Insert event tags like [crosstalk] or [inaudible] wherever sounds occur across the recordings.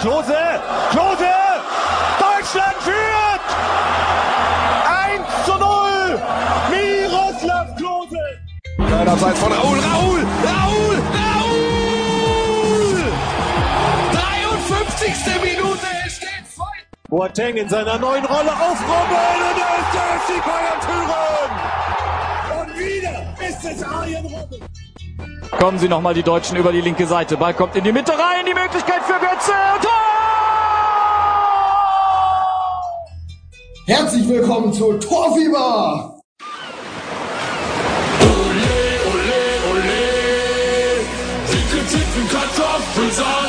Klose, Klose! Deutschland führt! 1 zu 0! Miroslav Klose! Einerseits von Raul, Raul, Raul, Raul! 53. Minute, es steht 2. Boateng in seiner neuen Rolle aufrollen und er ist der FC Bayern führen! Und wieder ist es Arjen Robben! Kommen sie nochmal die Deutschen über die linke Seite. Ball kommt in die Mitte rein. Die Möglichkeit Spitze, Tor! Herzlich willkommen zu Torfieber! Ole, ole, ole, dicke Titten Kartoffelsalat.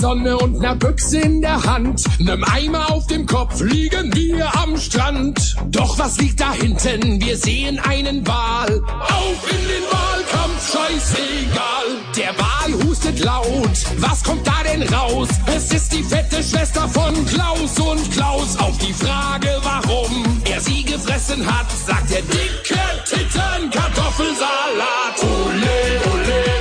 Sonne und ner Büchse in der Hand, nem Eimer auf dem Kopf liegen wir am Strand. Doch was liegt da hinten? Wir sehen einen Wal. Auf in den Wahlkampf, scheißegal. Der Wal hustet laut. Was kommt da denn raus? Es ist die fette Schwester von Klaus und Klaus. Auf die Frage, warum er sie gefressen hat, sagt der dicke Titten Kartoffelsalat. Ole, ole,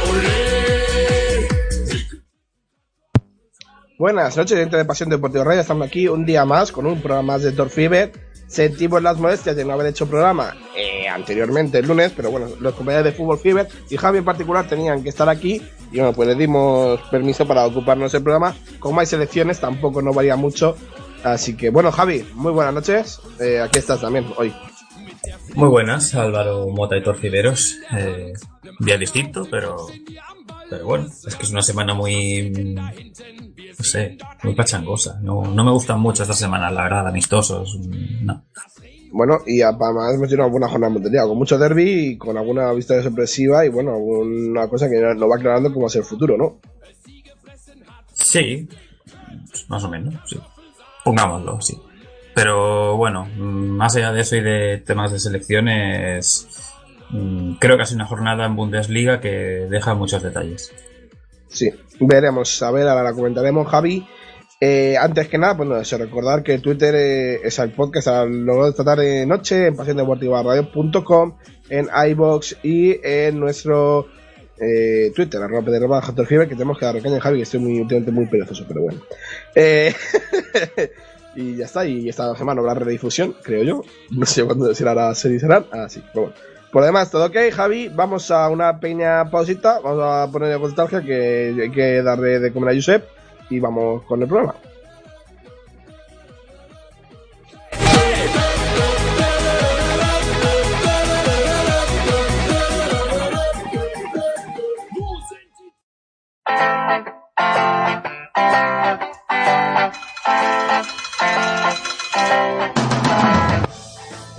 Buenas noches, gente de Pasión Deportiva Radio. Estamos aquí un día más con un programa más de Torfiber. Sentimos las molestias de no haber hecho programa eh, anteriormente el lunes, pero bueno, los compañeros de Fútbol Fever y Javi en particular tenían que estar aquí y bueno, pues les dimos permiso para ocuparnos el programa. Como hay selecciones, tampoco nos varía mucho. Así que bueno, Javi, muy buenas noches. Eh, aquí estás también hoy. Muy buenas, Álvaro Mota y Torcideros. Eh, día distinto, pero, pero bueno, es que es una semana muy, no sé, muy pachangosa. No, no me gustan mucho estas semanas, la verdad, amistosos. No. Bueno, y además hemos tenido una buena jornada mundial, con mucho derby y con alguna victoria sorpresiva y bueno, alguna cosa que nos va aclarando cómo va a ser el futuro, ¿no? Sí, más o menos, sí. Pongámoslo, sí. Pero bueno, mm, más allá de eso y de temas de selecciones, mm, creo que ha sido una jornada en Bundesliga que deja muchos detalles. Sí, veremos, a ver, ahora la comentaremos, Javi. Eh, antes que nada, pues no, sé, recordar que Twitter eh, es el podcast a lo de esta tarde noche en pasiondeportivaradio.com, en iBox y en nuestro eh, Twitter, arroba Pedro que tenemos que dar recaña, Javi, que estoy muy, últimamente muy perezoso, pero bueno. [laughs] [laughs] Y ya está, y esta semana habrá redifusión, creo yo. No sé cuándo será la serie serán. Ah, pero bueno. Por demás, todo ok, Javi. Vamos a una pequeña pausita. Vamos a poner de que hay que darle de comer a Josep. Y vamos con el programa.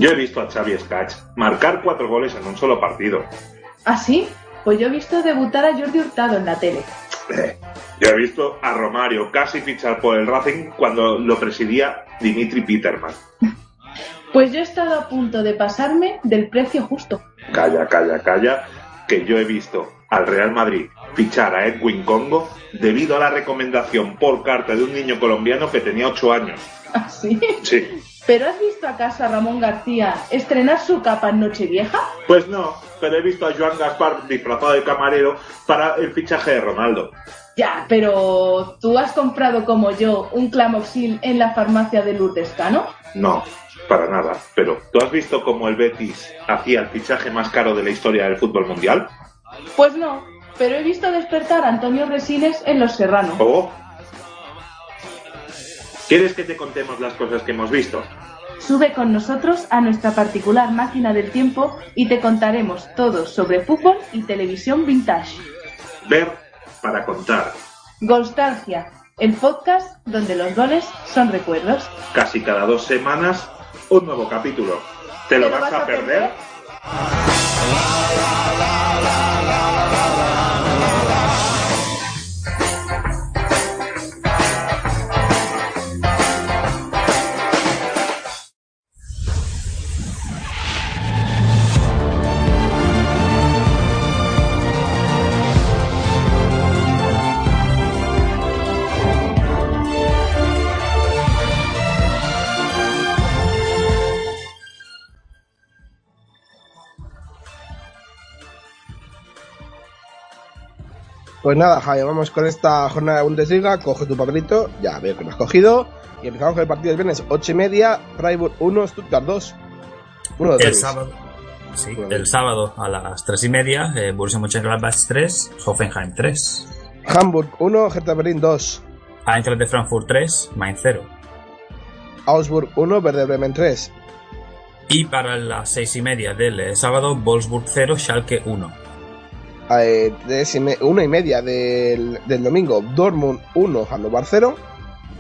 Yo he visto a Xavi Escach marcar cuatro goles en un solo partido. ¿Ah, sí? Pues yo he visto debutar a Jordi Hurtado en la tele. Eh, Yo he visto a Romario casi fichar por el Racing cuando lo presidía Dimitri Peterman. [laughs] Pues yo he estado a punto de pasarme del precio justo. Calla, calla, calla, que yo he visto al Real Madrid fichar a Edwin Congo debido a la recomendación por carta de un niño colombiano que tenía 8 años. [laughs] ¿Ah, sí? Sí. ¿Pero has visto acaso a Ramón García estrenar su capa en Nochevieja? Pues no, pero he visto a Joan Gaspar disfrazado de camarero para el fichaje de Ronaldo. Ya, pero ¿tú has comprado como yo un clamoxil en la farmacia de Lourdes Cano? No, para nada. Pero ¿tú has visto cómo el Betis hacía el fichaje más caro de la historia del fútbol mundial? Pues no, pero he visto despertar a Antonio Resines en Los Serranos. ¿O? ¿Quieres que te contemos las cosas que hemos visto? Sube con nosotros a nuestra particular máquina del tiempo y te contaremos todo sobre fútbol y televisión vintage. Ver para contar. Golstalgia, el podcast donde los goles son recuerdos. Casi cada dos semanas, un nuevo capítulo. ¿Te lo vas a perder? Pues nada, Javi, vamos con esta jornada de Bundesliga. Coge tu papelito, ya veo que lo has cogido. Y empezamos con el partido del viernes, 8 y media, Freiburg 1, Stuttgart 2. Uno de El derbis. sábado. Sí, Bueno, el sábado a las 3 y media, eh, Borussia Mönchengladbach 3, Hoffenheim 3, Hamburg 1, Hertha Berlin 2. Eintracht de Frankfurt 3, Mainz 0. Augsburg 1, Werder Bremen 3. Y para las 6 y media del eh, sábado, Wolfsburg 0, Schalke 1. Eh, tres y me- una y media del, del domingo, Dortmund 1, Hannover 0.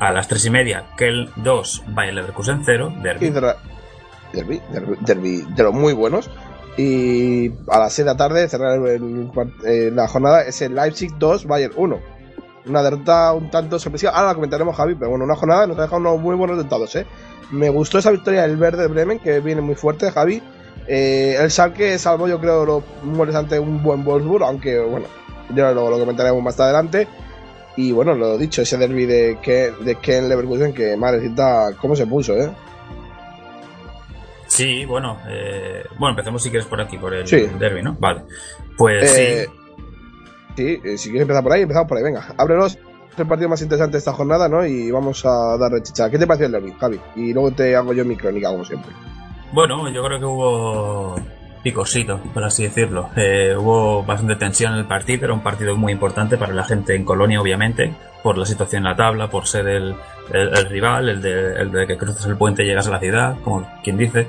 A las 3 y media, Köln 2, Bayer Leverkusen 0, Y Derby. derbi, derbi, derbi de los muy buenos. Y a las 6 de la tarde, cerrar el- eh, la jornada, es el Leipzig 2, Bayern 1. Una derrota un tanto sorpresiva. Ahora la comentaremos, Javi, pero bueno, una jornada nos ha dejado unos muy buenos resultados, ¿eh? Me gustó esa victoria del Verde Bremen, que viene muy fuerte, Javi. Eh, el Schalke salvó, yo creo, los mueres ante un buen Wolfsburg, aunque bueno, ya luego lo comentaremos más adelante. Y bueno, lo dicho, ese derby de Ken, de Ken Leverkusen, que madrecita, cómo se puso, ¿eh? Sí, bueno, eh, bueno, empecemos si quieres por aquí, por el Sí. Derby, ¿no? Vale. Pues Eh, sí, Sí, eh, si quieres empezar por ahí, empezamos por ahí. Venga, ábrenos el partido más interesante de esta jornada, ¿no? Y vamos a darle chicha. ¿Qué te pareció el derby, Javi? Y luego te hago yo mi crónica, como siempre. Bueno, yo creo que hubo picosito, por así decirlo. Eh, hubo bastante tensión en el partido, era un partido muy importante para la gente en Colonia, obviamente, por la situación en la tabla, por ser el, el- el rival, el de, el de que cruzas el puente y llegas a la ciudad, como quien dice.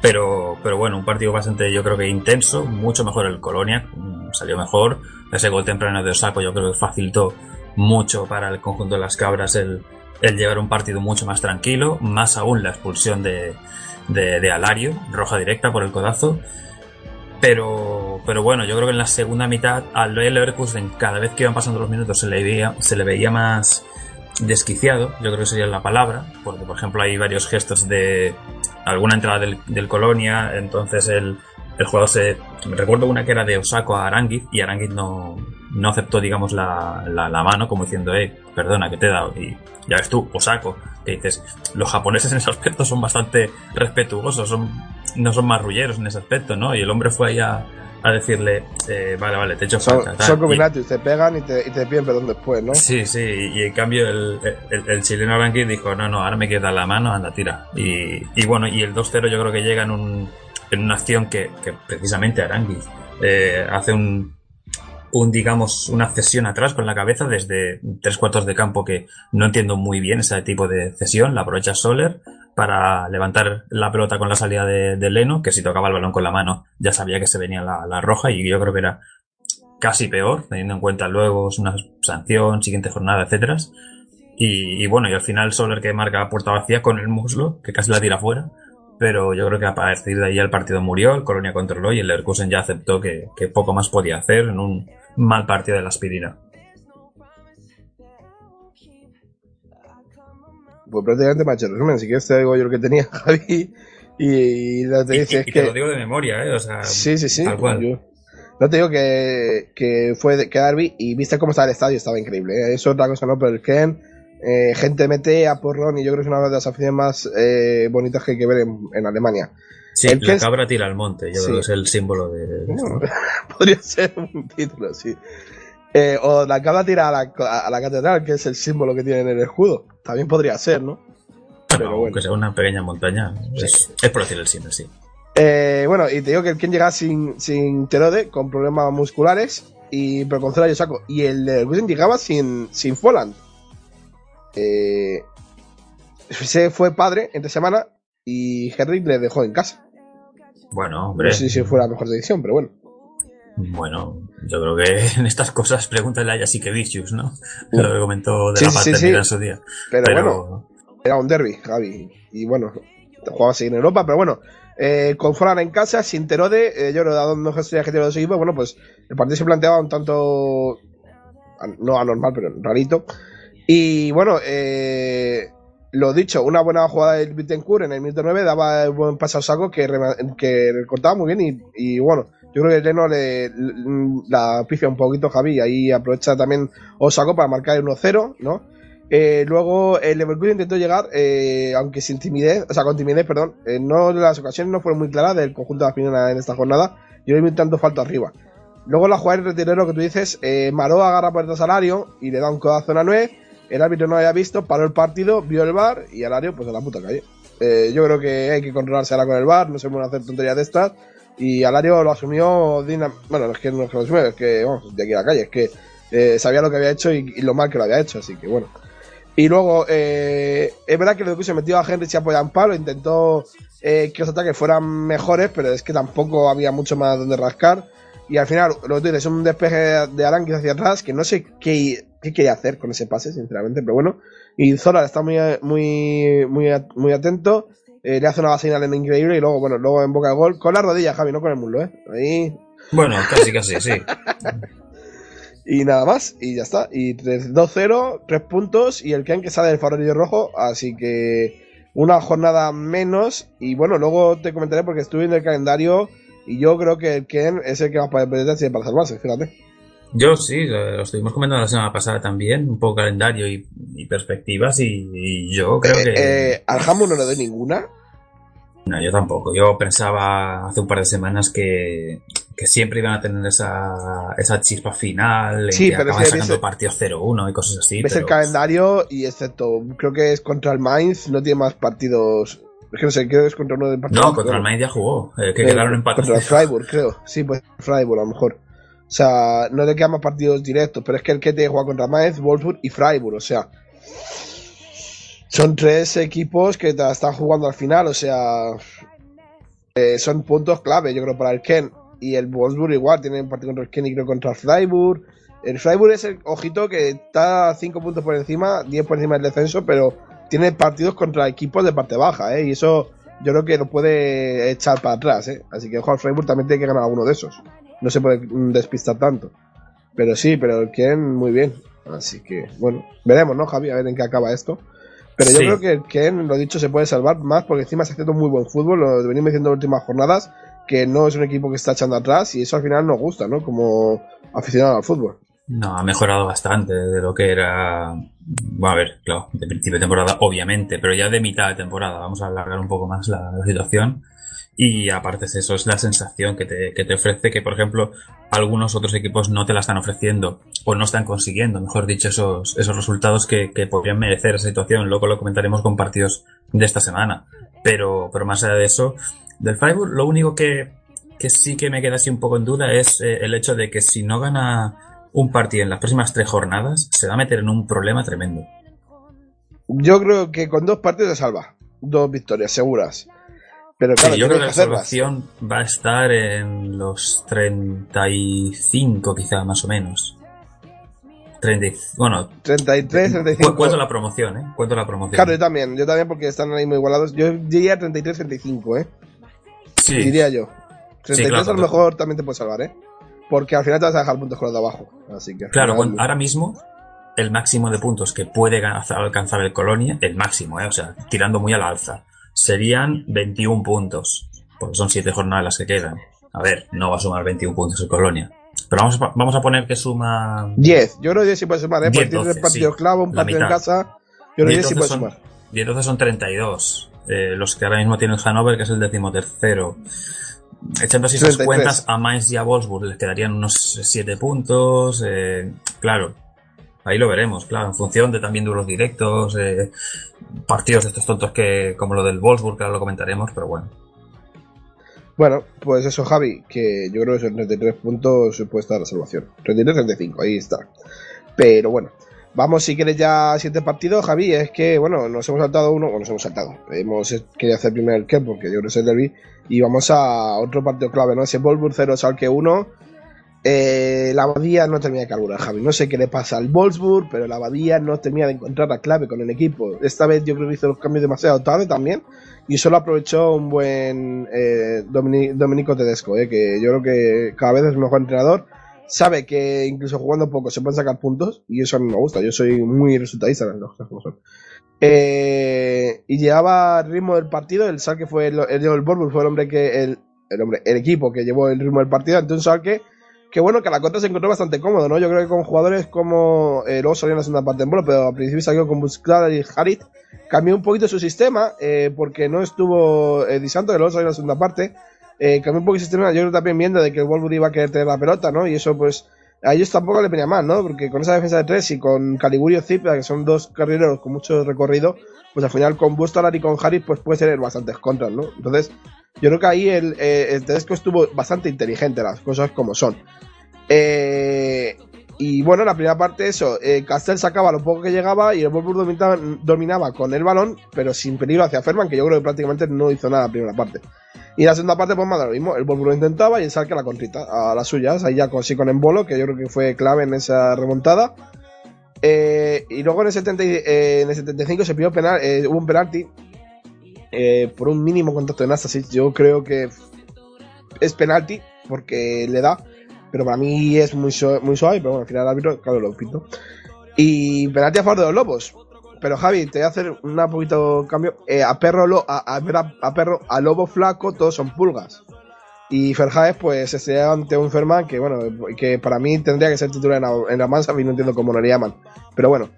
Pero, pero bueno, un partido bastante, yo creo que intenso, mucho mejor el Colonia, mm, salió mejor. Ese gol temprano de Osako yo creo que facilitó mucho para el conjunto de las cabras el, el llevar un partido mucho más tranquilo, más aún la expulsión de, de, de Alario, roja directa por el codazo. Pero, pero bueno, yo creo que en la segunda mitad al Leverkusen, cada vez que iban pasando los minutos, se le veía, se le veía más desquiciado, yo creo que sería la palabra, porque por ejemplo hay varios gestos de alguna entrada del, del Colonia, entonces el, el jugador se... Recuerdo una que era de Osako a Aranguiz y Aranguiz no, no aceptó, digamos, la, la, la mano como diciendo, eh, perdona, que te he dado. Y ya ves tú, Osako, que dices, los japoneses en ese aspecto son bastante respetuosos, son, no son marrulleros en ese aspecto, ¿no? Y el hombre fue ahí a, a decirle, eh, vale, vale, te he hecho Son, falta. tal. son combinatos, te pegan y te, y te piden perdón después, ¿no? Sí, sí, y en cambio el, el, el chileno Aranguiz dijo, no, no, ahora me queda la mano, anda, tira. Y, y bueno, y el 2-0 yo creo que llega en, un, en una acción que, que precisamente Aranguiz eh, hace un, un, digamos, una cesión atrás con la cabeza desde tres cuartos de campo que no entiendo muy bien ese tipo de cesión, la aprovecha Soler para levantar la pelota con la salida de, de Leno, que si tocaba el balón con la mano ya sabía que se venía la, la roja y yo creo que era casi peor, teniendo en cuenta luego una sanción, siguiente jornada, etcétera. Y, y bueno, y al final Soler que marca puerta vacía con el muslo, que casi la tira fuera. Pero yo creo que a partir de ahí el partido murió, el Colonia controló y el Leverkusen ya aceptó que, que poco más podía hacer en un mal partido de la aspirina. Pues prácticamente me ha hecho el resumen. Si quieres te digo yo lo que tenía, [laughs] Javi. Y, y te Y, dice y- es y que... te lo digo de memoria, ¿eh? O sea, Sí, sí, sí. tal cual. Yo- no te digo que, que fue de, que Derby y viste cómo estaba el estadio, estaba increíble. ¿eh? Eso es otra cosa, ¿no? Pero el Ken, eh, gente mete a porrón y yo creo que es una de las aficiones más eh, bonitas que hay que ver en, en Alemania. Sí, el la cabra tira al monte, yo Sí. creo que es el símbolo de. [laughs] Podría ser un título, sí. Eh, o la cabra tira a la, a la catedral, que es el símbolo que tiene en el escudo. También podría ser, ¿no? Pero bueno. Aunque sea una pequeña montaña, es, es por decir el símbolo, sí. Eh, bueno, y te digo que el Ken llega sin, sin Terode, con problemas musculares, y, pero con Zora y Osako. Y el Leverkusen llegaba sin, sin Folland. Eh, se fue padre entre semana y Henry le dejó en casa. Bueno, hombre. No sé si fue la mejor decisión, pero bueno. Bueno, yo creo que [laughs] en estas cosas pregúntale a Jasikevicius, ¿no? Lo que comentó de Sí, la sí, sí, paternidad sí. en su día. Pero, bueno, era un derby, Javi. Y bueno, jugaba a seguir en Europa, pero bueno. Eh, con Folland en casa, sin Terode, eh, yo creo que dado mejor estrella que tiene los equipos, bueno, pues el partido se planteaba un tanto an- no anormal, pero rarito. Y bueno, eh, lo dicho, una buena jugada del Bittencourt en el minuto 9 daba el buen paso a Saco que, que recortaba muy bien y, y bueno, yo creo que Leno le, le- la pifia un poquito Javi y ahí aprovecha también Osako para marcar el 1-0, ¿no? Eh, luego el Leverkusen intentó llegar, eh, aunque sin timidez, o sea, con timidez, perdón, eh, no las ocasiones no fueron muy claras del conjunto de final en esta jornada, vi un tanto falto arriba. Luego la jugada de retirero que tú dices, Maró agarra por el salario y le da un codazo a Nuez. El árbitro no lo había visto, paró el partido, vio el bar y Alario pues a la puta calle. Eh, yo creo que hay que controlarse ahora con el bar, no se pueden hacer tonterías de estas. Y Alario lo asumió, dinam- bueno, es que no es que lo asumió, es que, vamos, de aquí a la calle, es que eh, sabía lo que había hecho y, lo mal que lo había hecho, así que bueno. Y luego, eh, es verdad que lo que se metió a Henry se apoya en palo, intentó que los ataques fueran mejores, pero es que tampoco había mucho más donde rascar. Y al final, lo que tú dices, un despeje de Aranquis hacia atrás, que no sé qué, qué quería hacer con ese pase, sinceramente, pero bueno. Y Zola está muy, muy, muy, muy atento, eh, le hace una vaselina en increíble y luego, bueno, luego en boca de gol, con la rodilla, Javi, no con el muslo, ¿eh? Ahí Bueno, casi, casi, sí. [laughs] y nada más, y ya está. Y 3 2-0, 3 puntos, y el Ken que sale del farolillo rojo, así que una jornada menos. Y bueno, luego te comentaré porque estuve en el calendario y yo creo que el Ken es el que más competencia tiene para salvarse, fíjate. Yo sí, lo estuvimos comentando la semana pasada también, un poco calendario y, y perspectivas, y, y yo creo que... Eh, al Hamu no le doy ninguna. No, yo tampoco. Yo pensaba hace un par de semanas que, que siempre iban a tener esa, esa chispa final, Sí, que pero acaban sacando ese- partidos 0-1 y cosas así. Ves pero- el calendario y excepto, creo que es contra el Mainz, no tiene más partidos. Es que no sé, creo que es contra uno de. No, contra el Mainz ya jugó, eh, que quedaron empatados. Contra el Freiburg, creo. Sí, pues Freiburg a lo mejor. O sea, no le quedan más partidos directos, pero es que el que te juega contra Mainz, Wolfsburg y Freiburg, o sea. Son tres equipos que te están jugando al final, o sea. eh, son puntos clave, yo creo, para el Ken. Y el Wolfsburg igual, tienen partido contra el Ken y creo contra el Freiburg. El Freiburg es el ojito que está 5 puntos por encima, 10 por encima del descenso, pero tiene partidos contra equipos de parte baja, ¿eh? Y eso yo creo que lo puede echar para atrás, ¿eh? Así que Juan Freiburg también tiene que ganar alguno de esos. No se puede mm, despistar tanto. Pero sí, pero el Ken muy bien. Así que, bueno, veremos, ¿no, Javi? A ver en qué acaba esto. Pero yo Sí. creo que el Ken, lo dicho, se puede salvar más porque encima está haciendo muy buen fútbol. Lo venimos diciendo en las últimas jornadas que no es un equipo que está echando atrás y eso al final nos gusta, ¿no? Como aficionado al fútbol. No, ha mejorado bastante de lo que era. Bueno, a ver, claro, de principio de temporada, obviamente, pero ya de mitad de temporada. Vamos a alargar un poco más la, situación. Y aparte de eso, es la sensación que te, que te ofrece que, por ejemplo, algunos otros equipos no te la están ofreciendo o no están consiguiendo, mejor dicho, esos, esos resultados que, que podrían merecer esa situación. Luego lo comentaremos con partidos de esta semana. Pero, pero más allá de eso, del Freiburg, lo único que, que sí que me queda así un poco en duda es eh, el hecho de que si no gana un partido en las próximas tres jornadas, se va a meter en un problema tremendo. Yo creo que con dos partidos se salva. Dos victorias seguras. Pero claro, Sí, yo creo que la salvación va a estar en los 35 quizá, más o menos. 30, y- bueno, 33, cu- 35. cuento la promoción, ¿eh? Cuento la promoción. Claro, yo también, yo también porque están ahí muy igualados. Yo diría 33-35, ¿eh? sí, Diría yo. 33 claro, a lo mejor también te puede salvar, ¿eh? Porque al final te vas a dejar puntos con los de abajo. Así que. claro, final- ahora mismo el máximo de puntos que puede alcanzar el Colonia, el máximo, ¿eh? O sea, tirando muy a la alza, serían 21 puntos. Porque son 7 jornadas las que quedan. A ver, no va a sumar 21 puntos el Colonia. Pero vamos a, vamos a poner que suma 10. Yo creo que sí puede sumar, ¿eh? 10, Porque tienes 12, partido sí. clavo, un partido en casa. Yo creo Y que sí puede son, sumar. y entonces son 32. eh, los que ahora mismo tiene el Hannover, que es el decimotercero. Echando así esas 33. cuentas, a Mainz y a Wolfsburg les quedarían unos 7 puntos. eh, claro, ahí lo veremos, claro, en función de también duelos directos, eh, partidos de estos tontos que, como lo del Wolfsburg, que ahora lo comentaremos, pero bueno. Bueno, pues eso, Javi, que yo creo que son 33 puntos puede estar la salvación. 33-35, ahí está. Pero bueno, vamos si quieres ya al siguiente partido, Javi. Es que, bueno, nos hemos saltado uno, bueno, nos hemos saltado. Hemos querido hacer primero el Ken porque yo que es el derby. Y vamos a otro partido clave, ¿no? Ese Wolfsburg 0, Salke 1. Eh, la Abadía no termina de carburar, Javi. No sé qué le pasa al Wolfsburg, pero la Abadía no termina de encontrar la clave con el equipo. Esta vez yo creo que hizo los cambios demasiado tarde también. Y solo aprovechó un buen eh, Domini- Domenico Tedesco, eh, que yo creo que cada vez es mejor entrenador. Sabe que incluso jugando poco se pueden sacar puntos. Y eso a mí me gusta. Yo soy muy resultadista las cosas como son. Eh, y llevaba el ritmo del partido. El Salque fue el, el, el Wolfsburg fue el hombre que el, el hombre, el equipo que llevó el ritmo del partido. Entonces Salque que bueno, que a la contra se encontró bastante cómodo, ¿no? Yo creo que con jugadores como eh, luego salió en la segunda parte en bola, pero al principio salió con Busclar y Harit, cambió un poquito su sistema, eh, porque no estuvo eh, Di Santo, que luego salió en la segunda parte, eh, cambió un poco el sistema, yo creo también viendo de que el Wolverine iba a querer tener la pelota, ¿no? Y eso pues a ellos tampoco le venía mal, ¿no? Porque con esa defensa de tres y con Caligurio Zipia, que son dos carrileros con mucho recorrido, pues al final con Bustolar y con Harris pues puede tener bastantes contras, ¿no? Entonces, yo creo que ahí el, eh, el Tedesco estuvo bastante inteligente, las cosas como son. Eh, y bueno, la primera parte, eso, eh, Castel sacaba lo poco que llegaba y el Wolfsburg dominaba, dominaba, con el balón, pero sin peligro hacia Ferman, que yo creo que prácticamente no hizo nada la primera parte. Y la segunda parte, pues más lo mismo, el Wolfsburg lo intentaba y el Salque la contrita a las suyas, ahí ya con, sí con Embolo, que yo creo que fue clave en esa remontada. Eh, y luego en el, 70, eh, en el 75 se pidió penal, eh, hubo un penalti eh, por un mínimo contacto de Nastasic. Yo creo que es penalti porque le da pero para mí es muy, suave, muy suave, pero bueno, al final el árbitro, claro, lo pinto. Y penalti a favor de los Lobos. Pero Javi, te voy a hacer un poquito cambio. Eh, a perro lo, a, perro, a lobo flaco, todos son pulgas. Y Ferjaez, pues, se ante un Ferman que, bueno, que para mí tendría que ser titular en la, en la Mansa y no entiendo cómo no le llaman. Pero bueno.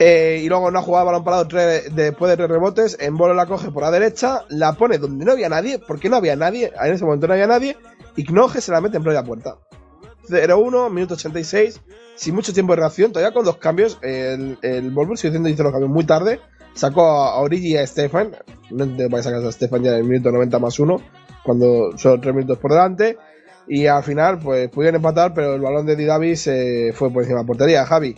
Eh, y luego una jugada balón parado tres, después de tres rebotes. En bolo la coge por la derecha, la pone donde no había nadie, porque no había nadie. En ese momento no había nadie. Y Knoge se la mete en plena puerta. 0-1, minuto 86, sin mucho tiempo de reacción, todavía con dos cambios. El, el Volvo sigue haciendo hizo los cambios muy tarde. Sacó a Origi y a Stefan. No entiendo para sacar a Stefan ya en el minuto 90 más 1, cuando son 3 minutos por delante. Y al final, pues pudieron empatar, pero el balón de Di Davis eh, fue por encima de la portería. Javi,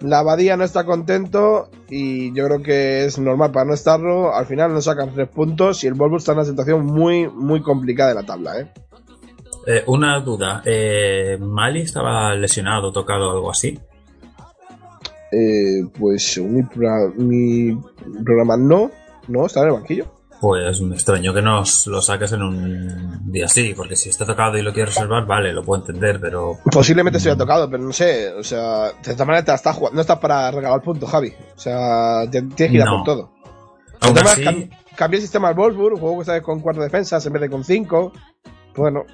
la Abadía no está contento y yo creo que es normal para no estarlo. Al final no sacan 3 puntos y el Volvo está en una situación muy, muy complicada de la tabla, ¿eh? Eh, una duda, eh, ¿Mali estaba lesionado, tocado algo así? Eh, pues mi, mi, programa no, no, está en el banquillo. Pues me extraño que nos lo saques en un día así, porque si está tocado y lo quieres reservar, vale, lo puedo entender, pero... Posiblemente estuviera tocado, pero no sé, o sea, de esta manera te estás jugando, no estás para regalar puntos, Javi. O sea, tienes que ir a por todo. Aún así... Cam cambié el sistema al Wolfsburg, juego que con cuatro defensas en vez de con cinco. Bueno,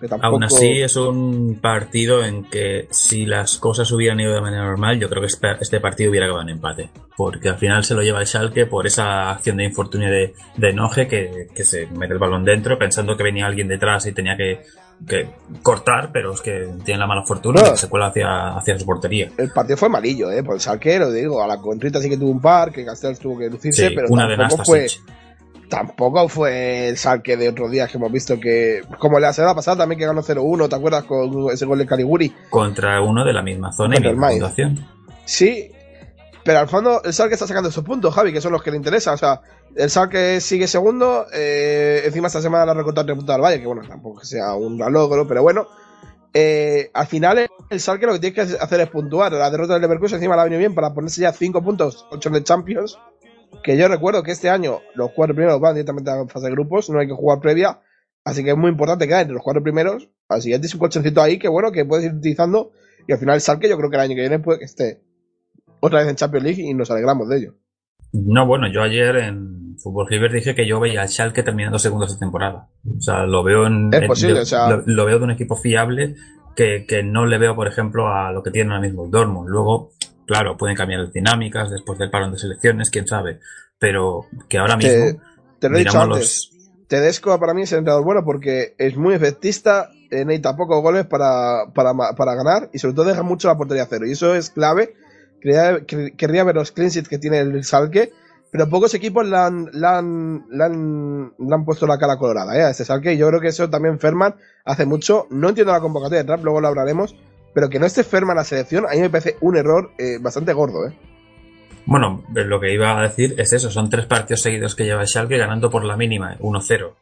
Tampoco... Aún así es un partido en que si las cosas hubieran ido de manera normal, yo creo que este partido hubiera acabado en empate. Porque al final se lo lleva el Schalke por esa acción de infortunio de, de Noje que, que, se mete el balón dentro pensando que venía alguien detrás y tenía que, que cortar, pero es que tiene la mala fortuna no. que se cuela hacia, hacia su portería. El partido fue malillo, ¿eh? Por el Schalke, lo digo, a la contrita sí que tuvo un par, que Castells tuvo que lucirse, sí, pero una tampoco fue tampoco fue el salque de otros días que hemos visto que, como la semana pasada también que ganó 0-1, ¿te acuerdas con ese gol de Caliguri? Contra uno de la misma zona y misma fundación. Sí, pero al fondo el Salque está sacando esos puntos, Javi, que son los que le interesan. O sea, el Salque sigue segundo, eh, encima esta semana la ha recortado 3 puntos al Valle, que bueno, tampoco que sea un gran logro, pero bueno. Eh, al final el Salque lo que tiene que hacer es puntuar. La derrota del Leverkusen encima la ha venido bien para ponerse ya 5 puntos, 8 de Champions que yo recuerdo que este año los cuatro primeros van directamente a fase de grupos, no hay que jugar previa, así que es muy importante quedar entre los cuatro primeros, así que tienes un colchoncito ahí que bueno, que puedes ir utilizando, y al final el Salque yo creo que el año que viene puede que esté otra vez en Champions League y nos alegramos de ello. No, bueno, yo ayer en Fútbol River dije que yo veía al Schalke terminando segundo esta temporada. O sea, lo veo en, es posible, en, o sea, lo, lo, veo de un equipo fiable que, que, no le veo, por ejemplo, a lo que tiene ahora mismo el Dortmund. Luego, claro, pueden cambiar las dinámicas después del parón de selecciones, quién sabe pero que ahora mismo. Te, te lo he dicho antes. Los... Tedesco para mí es el entrenador bueno porque es muy efectista, eh, necesita pocos goles para, para, para, ganar y sobre todo deja mucho la portería cero. Y eso es clave. Querría, querría ver los clean sheets que tiene el Salque, pero pocos equipos le han, le han, le han, le han puesto la cara colorada ¿eh? a este Salque. Y yo creo que eso también Ferman hace mucho. No entiendo la convocatoria de Trump, luego lo hablaremos. Pero que no esté Ferman la selección, a mí me parece un error eh, bastante gordo. ¿eh? Bueno, lo que iba a decir es eso, son tres partidos seguidos que lleva Schalke ganando por la mínima, 1-0. O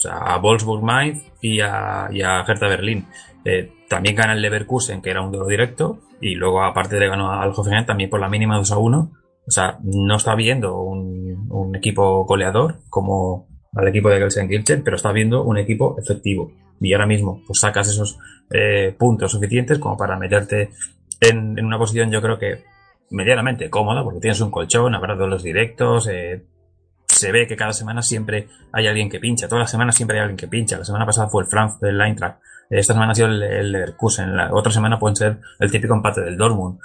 sea, a Wolfsburg Mainz y a, y a Hertha Berlín. Eh, también gana el Leverkusen, que era un duelo directo, y luego aparte le ganó al Hoffenheim también por la mínima 2-1. O sea, no está viendo un, un equipo goleador como al equipo de Gelsenkirchen, pero está viendo un equipo efectivo. Y ahora mismo, pues sacas esos eh, puntos suficientes como para meterte en, una posición, yo creo que medianamente cómoda porque tienes un colchón, habrá los directos, eh, se ve que cada semana siempre hay alguien que pincha, todas las semanas siempre hay alguien que pincha. La semana pasada fue el Frankfurt, el Eintracht, esta semana ha sido el, el Leverkusen, la otra semana puede ser el típico empate del Dortmund.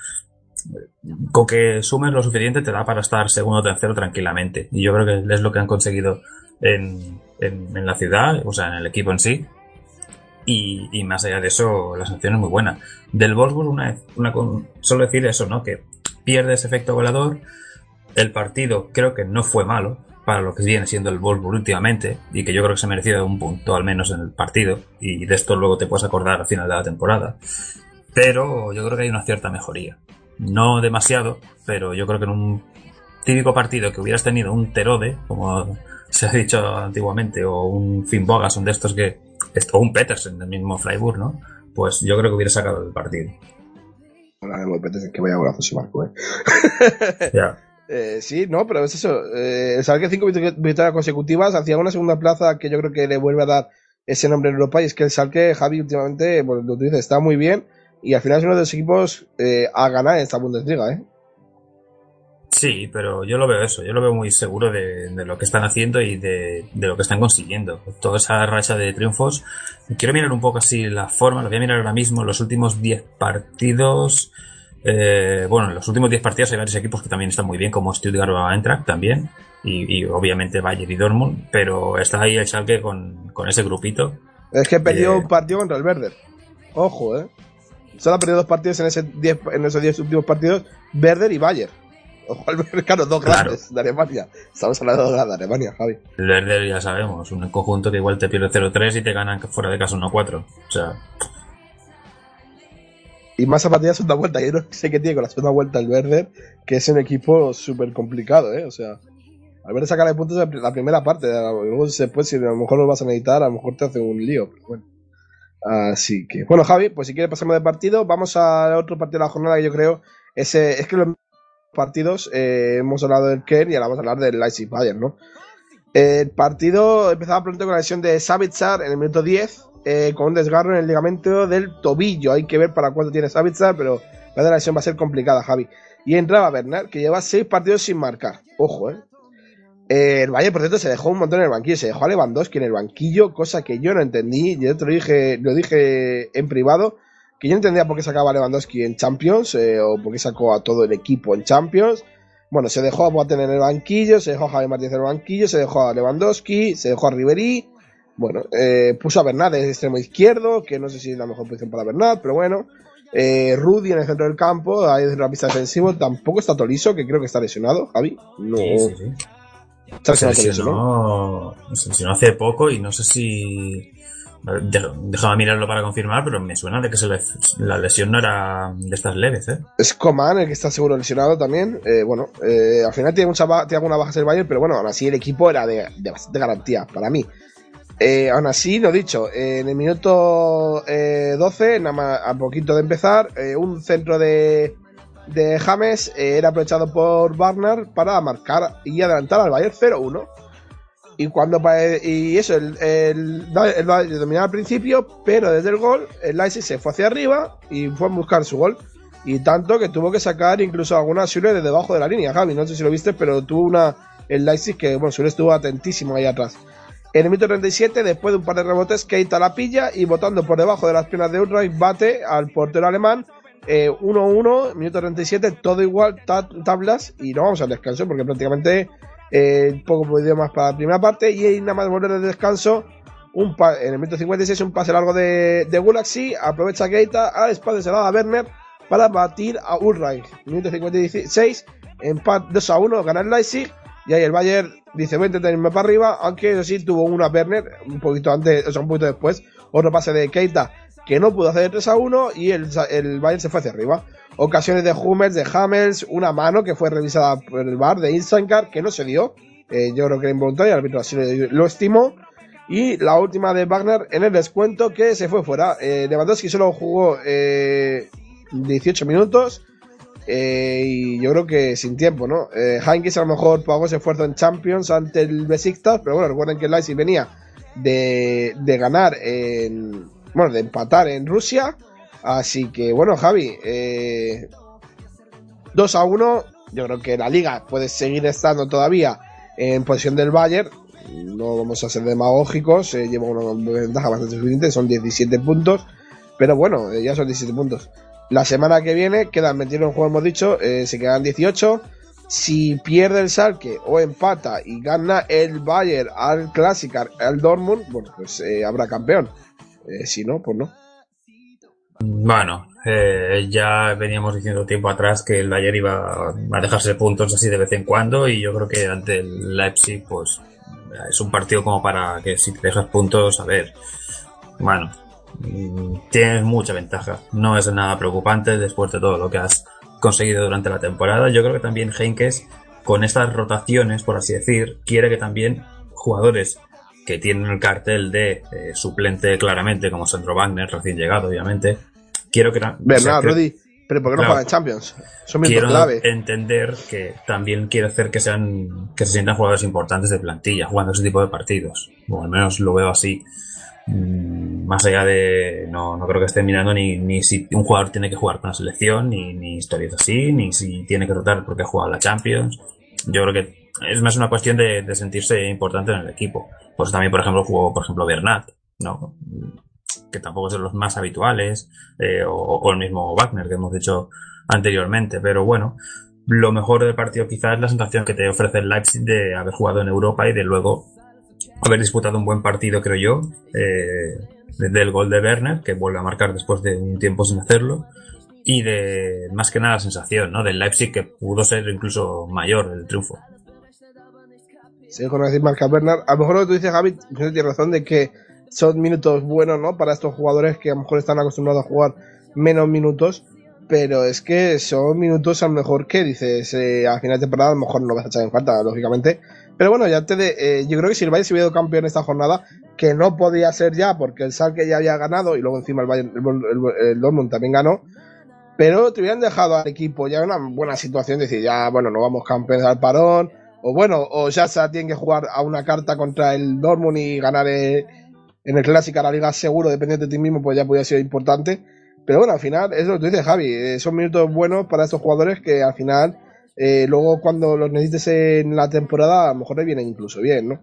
Con que sumes lo suficiente te da para estar segundo o tercero tranquilamente. Y yo creo que es lo que han conseguido en la ciudad, o sea, en el equipo en sí. Y, y más allá de eso, la sanción es muy buena. Del Wolfsburg, una, una, solo decir eso, ¿no? Que pierde ese efecto goleador. El partido creo que no fue malo para lo que viene siendo el Wolfsburg últimamente y que yo creo que se merecía un punto al menos en el partido y de esto luego te puedes acordar al final de la temporada. Pero yo creo que hay una cierta mejoría. No demasiado, pero yo creo que en un típico partido que hubieras tenido un Terode, como se ha dicho antiguamente, o un Finn Bogason de estos que, o un Petersen del mismo Freiburg, ¿no? Pues yo creo que hubiera sacado el partido. Ahora apetece que vaya golazo ese Marco, ¿eh? [laughs] Ya. Eh, sí, no, pero es eso. Eh, el Schalke cinco victor- victorias consecutivas hacía una segunda plaza que yo creo que le vuelve a dar ese nombre en Europa y es que el Schalke, Javi, últimamente, bueno, lo que tú dices, está muy bien y al final es uno de los equipos eh, a ganar en esta Bundesliga, ¿eh? Sí, pero yo lo veo eso, yo lo veo muy seguro de, de lo que están haciendo y de, de lo que están consiguiendo. Toda esa racha de triunfos. Quiero mirar un poco así la forma, lo voy a mirar ahora mismo, los últimos 10 partidos. Eh, bueno, en los últimos 10 partidos hay varios equipos que también están muy bien, como Stuttgart o Eintracht también, y, y obviamente Bayern y Dortmund, pero está ahí el Schalke con, con ese grupito. Es que perdió Eh. un partido contra el Werder. Ojo, ¿eh? Solo ha perdido dos partidos en, ese diez, en esos 10 últimos partidos, Werder y Bayern. Ojo al claro, dos Claro. grandes de Alemania. Estamos hablando de de Alemania, Javi. El Werder ya sabemos, un conjunto que igual te pierde 0-3 y te ganan fuera de casa 1-4. O sea, Y más a partir de la segunda vuelta. Yo no sé qué tiene con la segunda vuelta el Werder, que es un equipo súper complicado, ¿eh? O sea, al Werder sacarle puntos en la primera parte. Luego después, si a lo mejor lo vas a necesitar, a lo mejor te hace un lío. Pero bueno. Así que, bueno, Javi, pues si quieres pasamos de partido, vamos al otro partido de la jornada que yo creo es, eh, es que los partidos, eh, hemos hablado del Ken y ahora vamos a hablar del Leipzig Bayern, ¿no? El partido empezaba pronto con la lesión de Savitzer en el minuto 10, eh, con un desgarro en el ligamento del tobillo. Hay que ver para cuánto tiene Savitzer, pero la lesión va a ser complicada, Javi. Y entraba Bernard, que lleva seis partidos sin marcar. Ojo, eh. Eh, el Bayern, por cierto, se dejó un montón en el banquillo. Se dejó a Lewandowski en el banquillo, cosa que yo no entendí. Yo te lo dije, lo dije en privado, que yo no entendía por qué sacaba a Lewandowski en Champions, eh, o por qué sacó a todo el equipo en Champions. Bueno, se dejó a Boateng en el banquillo, se dejó a Javi Martínez en el banquillo, se dejó a Lewandowski, se dejó a Ribery. Bueno, eh, puso a Bernat de extremo izquierdo, que no sé si es la mejor posición para Bernat, pero bueno. Eh, Rudy en el centro del campo, ahí desde la pista defensivo, tampoco está Toliso, que creo que está lesionado, Javi. No, sí, sí, sí. está Se lesionado ¿no? lesionó, se lesionó hace poco y no sé si. Déjame mirarlo para confirmar, pero me suena de que se le- la lesión no era de estas leves, ¿eh? Es Coman el que está seguro lesionado también. Eh, bueno, eh, al final tiene, mucha tiene algunas bajas el Bayern, pero bueno, aún así el equipo era de, de garantía para mí. Eh, aún así, lo dicho, en el minuto eh, 12, nada más a poquito de empezar, un centro de, de James era aprovechado por Barnard para marcar y adelantar al Bayern 0-1. Y cuando y eso, el, el, dominaba al principio, pero desde el gol, el Leipzig se fue hacia arriba y fue a buscar su gol. Y tanto que tuvo que sacar incluso alguna Sule de debajo de la línea, Javi. No sé si lo viste, pero tuvo una. El Leipzig que, bueno, Sule estuvo atentísimo ahí atrás. En el minuto 37, después de un par de rebotes, Keita la pilla y botando por debajo de las piernas de Ulreich, bate al portero alemán. eh, 1-1, minuto 37, todo igual, ta- tablas. Y no vamos al descanso porque prácticamente eh, poco podido más para la primera parte. Y nada más volver del descanso. Un en el minuto 56, un pase largo de, de Gulaxi. Aprovecha Keita a espalda se da a Werner para batir a Ulreich. Minuto 56, empate 2 a 1, gana el Leipzig. Y ahí el Bayern dice, voy a intentar para arriba, aunque eso sí tuvo una Werner un poquito antes, o sea, un poquito después, otro pase de Keita que no pudo hacer el 3 a 1 y el, el Bayern se fue hacia arriba. Ocasiones de Hummels, de Hamels, una mano que fue revisada por el bar de Instankar que no se dio. Eh, yo creo que era involuntario, el árbitro así lo, estimó. Y la última de Wagner en el descuento que se fue fuera. Eh, Lewandowski solo jugó eh, 18 minutos. eh, y yo creo que sin tiempo, ¿no? Eh, Heinkes a lo mejor pagó ese esfuerzo en Champions ante el Besiktas, pero bueno, recuerden que el Leipzig venía de, de ganar en. Bueno, de empatar en Rusia. Así que bueno, Javi, eh, 2 a 1. Yo creo que la liga puede seguir estando todavía en posición del Bayern. No vamos a ser demagógicos, eh, lleva una ventaja bastante suficiente, son 17 puntos. Pero bueno, eh, ya son 17 puntos. La semana que viene quedan 21 juegos, hemos dicho, eh, se quedan 18. si pierde el Salque o empata y gana el Bayern al Clásico, al Dortmund, bueno, pues eh, habrá campeón. Si no, pues no. Bueno, eh, ya veníamos diciendo tiempo atrás que el Bayern iba a dejarse puntos así de vez en cuando y yo creo que ante el Leipzig pues es un partido como para que si te dejas puntos, a ver, bueno, mm, tienes mucha ventaja. No es nada preocupante después de todo lo que has conseguido durante la temporada. Yo creo que también Henkes, con estas rotaciones, por así decir, quiere que también jugadores que tienen el cartel de eh, suplente claramente, como Sandro Wagner, recién llegado, obviamente, quiero que... Bernard, Rudy, pero ¿por qué no juegan Champions? Son quiero clave. entender que también quiere hacer que sean que se sientan jugadores importantes de plantilla jugando ese tipo de partidos. O al menos lo veo así. Mm, más allá de. No, no creo que estén mirando ni, ni si un jugador tiene que jugar con la selección, ni, ni historias así, ni si tiene que rotar porque ha jugado la Champions. Yo creo que es más una cuestión de, de sentirse importante en el equipo. Pues también, por ejemplo, jugó, por ejemplo, Bernat, ¿no? Que tampoco son los más habituales, eh, o, o, el mismo Wagner que hemos dicho anteriormente, pero bueno, lo mejor del partido quizás es la sensación que te ofrece el Leipzig de haber jugado en Europa y de luego haber disputado un buen partido, creo yo, eh, del gol de Werner, que vuelve a marcar después de un tiempo sin hacerlo, y de más que nada la sensación, ¿no? Del Leipzig que pudo ser incluso mayor el triunfo. Sí, con decir marca Werner, a lo mejor lo que tú dices, Javi, tienes razón de que son minutos buenos, ¿no? Para estos jugadores que a lo mejor están acostumbrados a jugar menos minutos, pero es que son minutos a lo mejor que dices, eh, a final de temporada a lo mejor no vas a echar en falta, lógicamente, pero bueno, ya te de, eh, yo creo que si el Bayern se hubiera ido campeón esta jornada, que no podía ser ya, porque el Salque ya había ganado y luego encima el, Bayern, el, Dortmund también ganó, pero te hubieran dejado al equipo ya en una buena situación, decir, ya, bueno, no vamos campeones al parón, o bueno, o ya se tiene que jugar a una carta contra el Dortmund y ganar el, en el Clásico a la Liga seguro, dependiente de ti mismo, pues ya podía ser importante. Pero bueno, al final, es lo que tú dices, Javi, eh, son minutos buenos para estos jugadores que al final eh, luego cuando los necesites en la temporada, a lo mejor le vienen incluso bien, ¿no?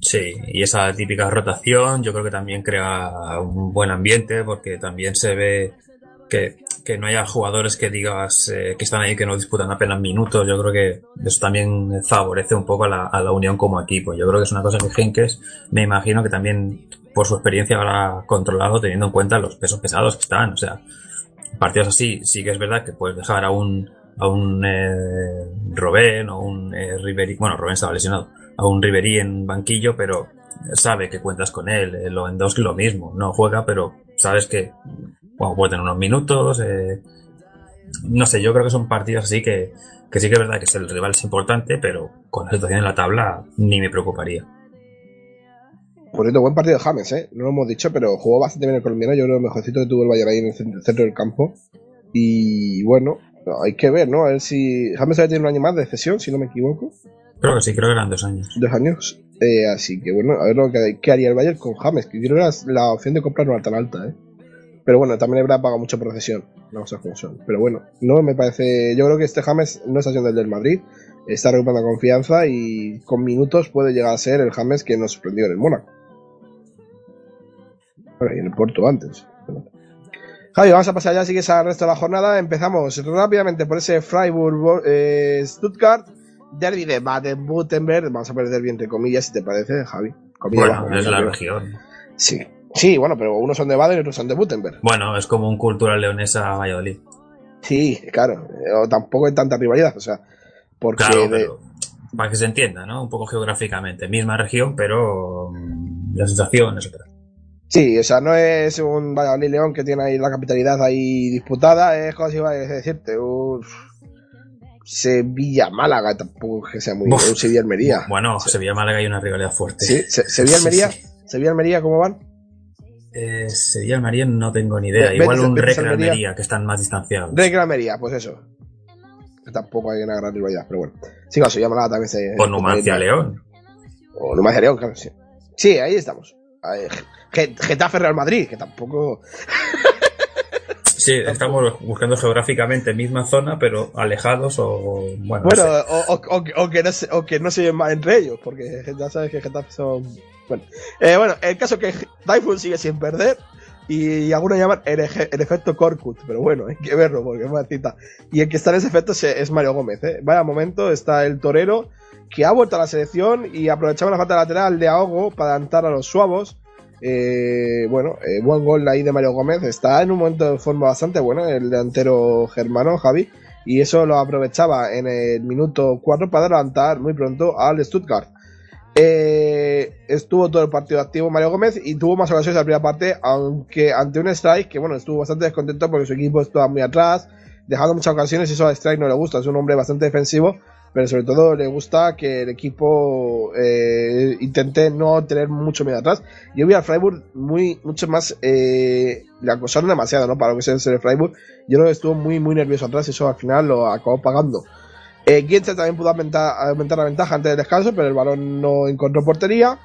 Sí, y esa típica rotación yo creo que también crea un buen ambiente porque también se ve que, no haya jugadores que digas eh, que están ahí que no disputan apenas minutos. Yo creo que eso también favorece un poco a la, a la unión como equipo. Yo creo que es una cosa que Henkes me imagino que también por su experiencia habrá controlado teniendo en cuenta los pesos pesados que están. O sea, partidos así sí que es verdad que puedes dejar a un a un eh, Robén o un eh, Ribery, bueno, Robén estaba lesionado, a un Ribery en banquillo, pero sabe que cuentas con él. Eh, lo en dos lo mismo, no juega, pero sabes que bueno, puede tener unos minutos. Eh, no sé, yo creo que son partidos así que, que sí que es verdad que el rival es importante, pero con la situación en la tabla ni me preocuparía. Por cierto, buen partido de James, ¿eh? No lo hemos dicho, pero jugó bastante bien el colombiano. Yo creo que mejorcito que tuvo el Bayern ahí en el centro del campo. Y bueno, hay que ver, ¿no? A ver si. James tiene un año más de cesión, si no me equivoco. Creo que sí, creo que eran dos años. Dos años. Eh, así que bueno, a ver lo que, qué haría el Bayern con James, que creo que la opción de comprar no era tan alta, ¿eh? Pero bueno, también habrá pagado mucho por cesión, no sé cómo son. Pero bueno, no me parece. Yo creo que este James no está siendo el del Madrid, está recuperando confianza y con minutos puede llegar a ser el James que nos sorprendió en el Mónaco. Bueno, y en el Porto antes. Javi, vamos a pasar ya, así que al resto de la jornada. Empezamos rápidamente por ese Freiburg eh, Stuttgart, derby de Baden-Württemberg. Vamos a poner derby entre comillas, si te parece, Javi. Comillas bueno, es la región. Sí. Sí, bueno, pero unos son de Baden y otros son de Württemberg. Bueno, es como un cultural leonesa Valladolid. Sí, claro. O tampoco hay tanta rivalidad, o sea. Porque. Claro, de... para que se entienda, ¿no? Un poco geográficamente. Misma región, pero la sensación es otra. Sí, o sea, no es un Valladolid León que tiene ahí la capitalidad ahí disputada, es como si iba a decirte, un Sevilla Málaga, tampoco que sea muy un Sevilla Almería. Bueno, sí. Sevilla Málaga hay una rivalidad fuerte. Sí, Sevilla Almería, sí, sí. Sevilla Almería, ¿cómo van? Eh, Sevilla Almería no tengo ni idea. Igual un Recre Almería que están más distanciados. Almería, pues eso. Tampoco hay una gran rivalidad, pero bueno. Sí, Sevilla Málaga también se. O Numancia León. O Numancia León, claro, sí. Sí, ahí estamos. Getafe Real Madrid, que tampoco. Sí, estamos buscando geográficamente misma zona, pero alejados o. Bueno, bueno no sé. o, o, o, que no se, o que no se ven más entre ellos, porque ya sabes que Getafe son. Bueno, eh, bueno el caso es que Typhoon sigue sin perder. y algunos llaman el, efecto Corkut, pero bueno, hay que verlo porque es una cita. Y el que está en ese efecto es Mario Gómez, ¿eh? Vaya momento, está el torero que ha vuelto a la selección y aprovechaba la falta lateral de ahogo para adelantar a los suavos. Eh, bueno, eh, buen gol ahí de Mario Gómez. Está en un momento de forma bastante buena el delantero germano, Javi. Y eso lo aprovechaba en el minuto 4 para adelantar muy pronto al Stuttgart. Eh, estuvo todo el partido activo Mario Gómez y tuvo más ocasiones en la primera parte, aunque ante un strike que bueno, estuvo bastante descontento porque su equipo estaba muy atrás, dejando muchas ocasiones y eso a strike no le gusta, es un hombre bastante defensivo, pero sobre todo le gusta que el equipo eh, intente no tener mucho miedo atrás. Yo vi al Freiburg muy, mucho más, eh, le acosaron demasiado, ¿no? Para lo que es el Freiburg. Yo creo que estuvo muy, muy nervioso atrás y eso al final lo acabó pagando. Eh, también pudo aumentar, aumentar la ventaja antes del descanso, pero el balón no encontró portería.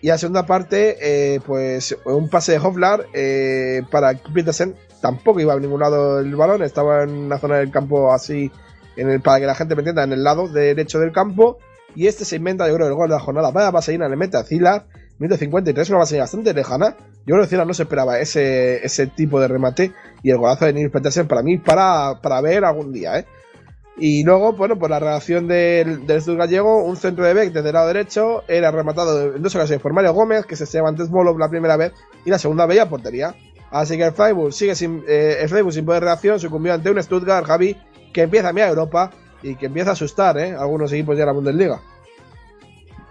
Y a segunda parte, eh, pues un pase de Hoflar eh, para Petersen. Tampoco iba a ningún lado el balón, estaba en una zona del campo así, en el, para que la gente me entienda, en el lado derecho del campo. Y este se inventa, yo creo, el gol de la jornada. Vaya vaselina, le mete a Zilar, minuto 53, una vaselina bastante lejana. Yo creo que Zilar no se esperaba ese, ese tipo de remate. Y el golazo de Nils Petersen, para mí, para, para ver algún día, ¿eh? Y luego, bueno, por la reacción del, del gallego, un centro de Beck desde el lado derecho era rematado en dos ocasiones por Mario Gómez, que se lleva antes Molov la primera vez, y la segunda veía portería. Así que el Freiburg sigue sin, eh, el Freiburg sin poder de reacción, sucumbió ante un Stuttgart, Javi, que empieza a mirar Europa y que empieza a asustar, ¿eh? Algunos equipos de la Bundesliga.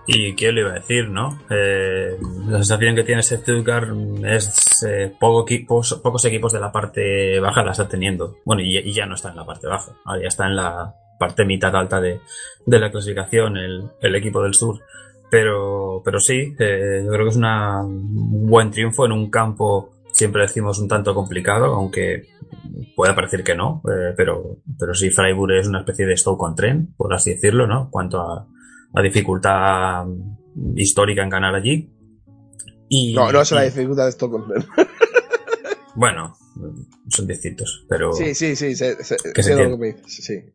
Y quién lo iba a decir, ¿no? Eh, la sensación que tiene Stuttgart es eh, poco equipos, pocos equipos de la parte baja la está teniendo. Bueno, y, y ya no está en la parte baja, ahora ya está en la parte mitad alta de, de la clasificación el, el equipo del sur. Pero, pero sí, eh, yo creo que es una, un buen triunfo en un campo, siempre decimos un tanto complicado, aunque puede parecer que no, eh, pero, pero sí, Freiburg es una especie de Stoke on tren, por así decirlo, ¿no? Cuanto a, a dificultad histórica en ganar allí. Y, No, no es la dificultad de Stockholm. [laughs] Bueno, son distintos, pero... Sí, sí, sí, sé, sé- Que se sé lo entiende. que me dices, sí.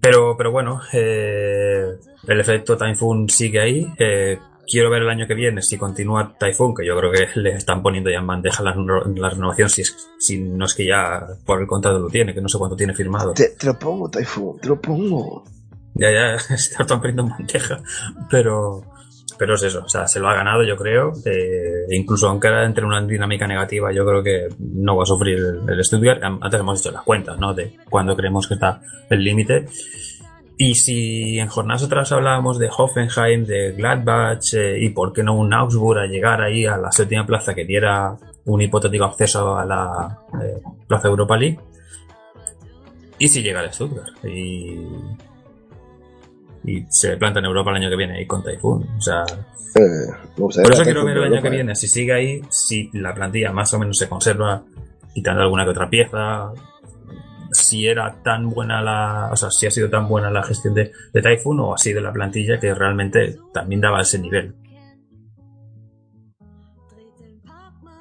Pero, pero bueno, eh, el efecto Typhoon sigue ahí. Eh, quiero ver el año que viene si continúa Typhoon, que yo creo que le están poniendo ya en bandeja la, la renovación, si, es, si no es que ya por el contrato lo tiene, que no sé cuánto tiene firmado. Te, te lo pongo, Typhoon, te lo pongo. Ya, ya, poniendo en bandeja. Pero, pero es eso, o sea, se lo ha ganado, yo creo. Eh, incluso aunque ahora entre una dinámica negativa, yo creo que no va a sufrir el, el Stuttgart. Antes hemos hecho las cuentas, ¿no? De cuando creemos que está el límite. Y si en jornadas atrás hablábamos de Hoffenheim, de Gladbach eh, y por qué no un Augsburg a llegar ahí a la séptima plaza que diera un hipotético acceso a la eh, plaza Europa League. Y si llega el Stuttgart y, y se planta en Europa el año que viene ahí con Typhoon. O sea, Eh, por eso quiero ver el año Europa, que viene. Si sigue ahí, si la plantilla más o menos se conserva, quitando alguna que otra pieza. Si era tan buena la. O sea, si ha sido tan buena la gestión de, de Typhoon o ha sido la plantilla que realmente también daba ese nivel.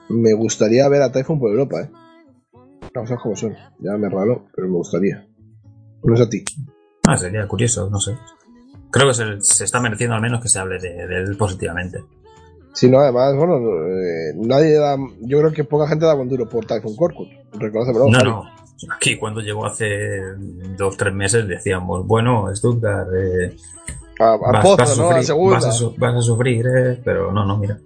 Me gustaría ver a Typhoon por Europa, eh. Las cosas como son. Ya me raro, pero me gustaría. No es a ti. Ah, sería curioso, no sé. Creo que se, se está mereciendo al menos que se hable de, de él positivamente. Si no, además, bueno, eh, nadie da. Yo creo que poca gente da buen duro por Typhoon Korkut. Reconócemelo. No, no. Aquí cuando llegó hace dos tres meses decíamos, bueno, Stuttgart, eh, A, a vas, Pozo, vas a ¿no? A sufrir, vas a su- vas a sufrir, eh, pero no, no, mira.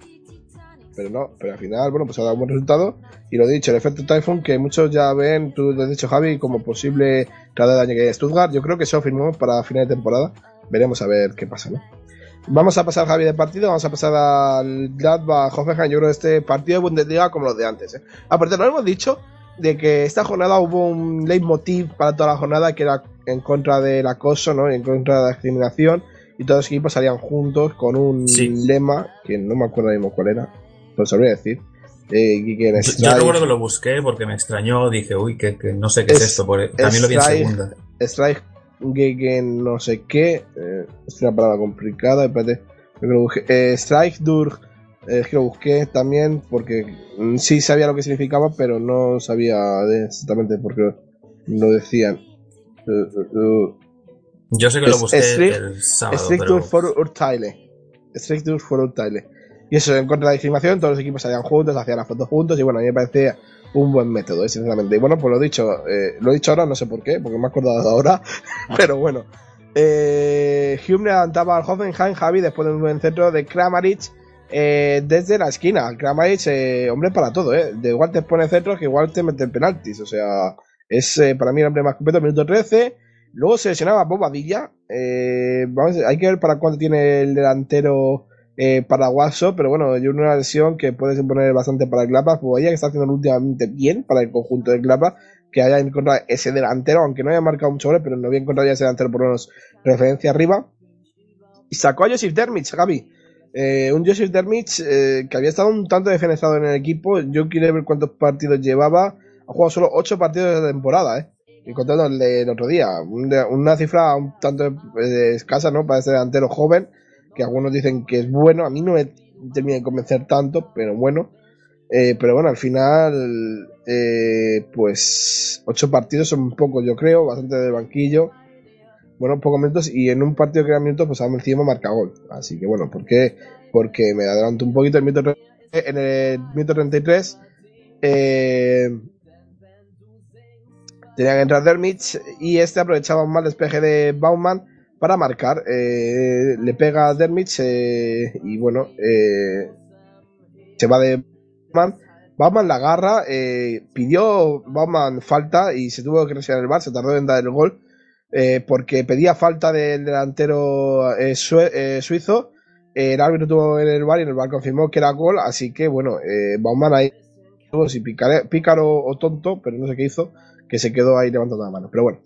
Pero no, pero al final, bueno, pues ha dado un buen resultado. Y lo dicho, el efecto Typhoon, que muchos ya ven, tú lo has dicho, Javi, como posible cada año que Stuttgart. Yo creo que eso firmó para final de temporada. Veremos a ver qué pasa, ¿no? Vamos a pasar, Javi, de partido. Vamos a pasar al Gladbach Hoffenheim. Yo creo que este partido de Bundesliga como los de antes. ¿eh? Aparte, lo hemos dicho de que esta jornada hubo un leitmotiv para toda la jornada que era en contra del acoso, ¿no? En contra de la discriminación. Y todos los equipos salían juntos con un Sí. lema que no me acuerdo mismo cuál era. Pues sabría decir. Eh, que- que en Yo, recuerdo que lo busqué porque me extrañó, dije, uy, que, que no sé qué es, Es- esto, porque también lo vi en segunda. Strike gegen no sé qué. eh, es una palabra complicada. Espérate. Yo busqué, eh, Strike durch. eh, es que lo busqué también porque mm, sí sabía lo que significaba, pero no sabía exactamente por qué lo decían. Yo sé que lo busqué Strike- el sábado, Strike pero durch Vorurteile. Strike durch Vorurteile. Y eso, en contra de la discriminación, todos los equipos salían juntos, hacían las fotos juntos, y bueno, a mí me parecía un buen método, eh, sinceramente. Y bueno, pues lo he dicho, eh, lo he dicho ahora, no sé por qué, porque me he acordado ahora, [laughs] pero bueno. Eh, Hume levantaba al Hoffenheim, Javi, después de un buen centro de Kramaric eh, desde la esquina. Kramaric, eh, hombre para todo, ¿eh? De igual te pone centros que igual te mete penaltis, o sea, es eh, para mí el hombre más completo, minuto 13. Luego se lesionaba Bobadilla. Eh, vamos, hay que ver para cuánto tiene el delantero eh, para Guaso, pero bueno, yo una lesión que puede suponer bastante para el Gladbach. Bobadilla que está haciendo últimamente bien para el conjunto del Gladbach, que haya encontrado ese delantero, aunque no haya marcado mucho pero no había encontrado ya ese delantero por lo menos referencia arriba. Y sacó a Joseph Dermich, Gaby. Eh, un Joseph Dermich eh, que había estado un tanto defenestrado en el equipo. Yo quiero ver cuántos partidos llevaba. Ha jugado solo 8 partidos de la temporada, ¿eh? Y contando el del otro día. Una cifra un tanto eh, escasa, ¿no? Para este delantero joven, que algunos dicen que es bueno. A mí no me termina de convencer tanto, pero bueno. Eh, pero bueno, al final, eh, pues 8 partidos son pocos, yo creo, bastante de banquillo. Bueno, pocos minutos y en un partido que era minutos, pues ahora encima marca gol. Así que bueno, ¿por qué? Porque me adelanto un poquito el en el minuto 33. Eh, tenía que entrar Dermich y este aprovechaba un mal despeje de Baumann para marcar. Eh, le pega a Dermich eh, y bueno, eh, se va de Baumann. Baumann la agarra, eh, pidió Baumann falta y se tuvo que retirar el bar, se tardó en dar el gol eh, porque pedía falta del delantero eh, suizo. El árbitro tuvo en el bar y en el bar confirmó que era gol, así que bueno, Baumann ahí tuvo si pícaro o tonto, pero no sé qué hizo, que se quedó ahí levantando la mano. Pero bueno,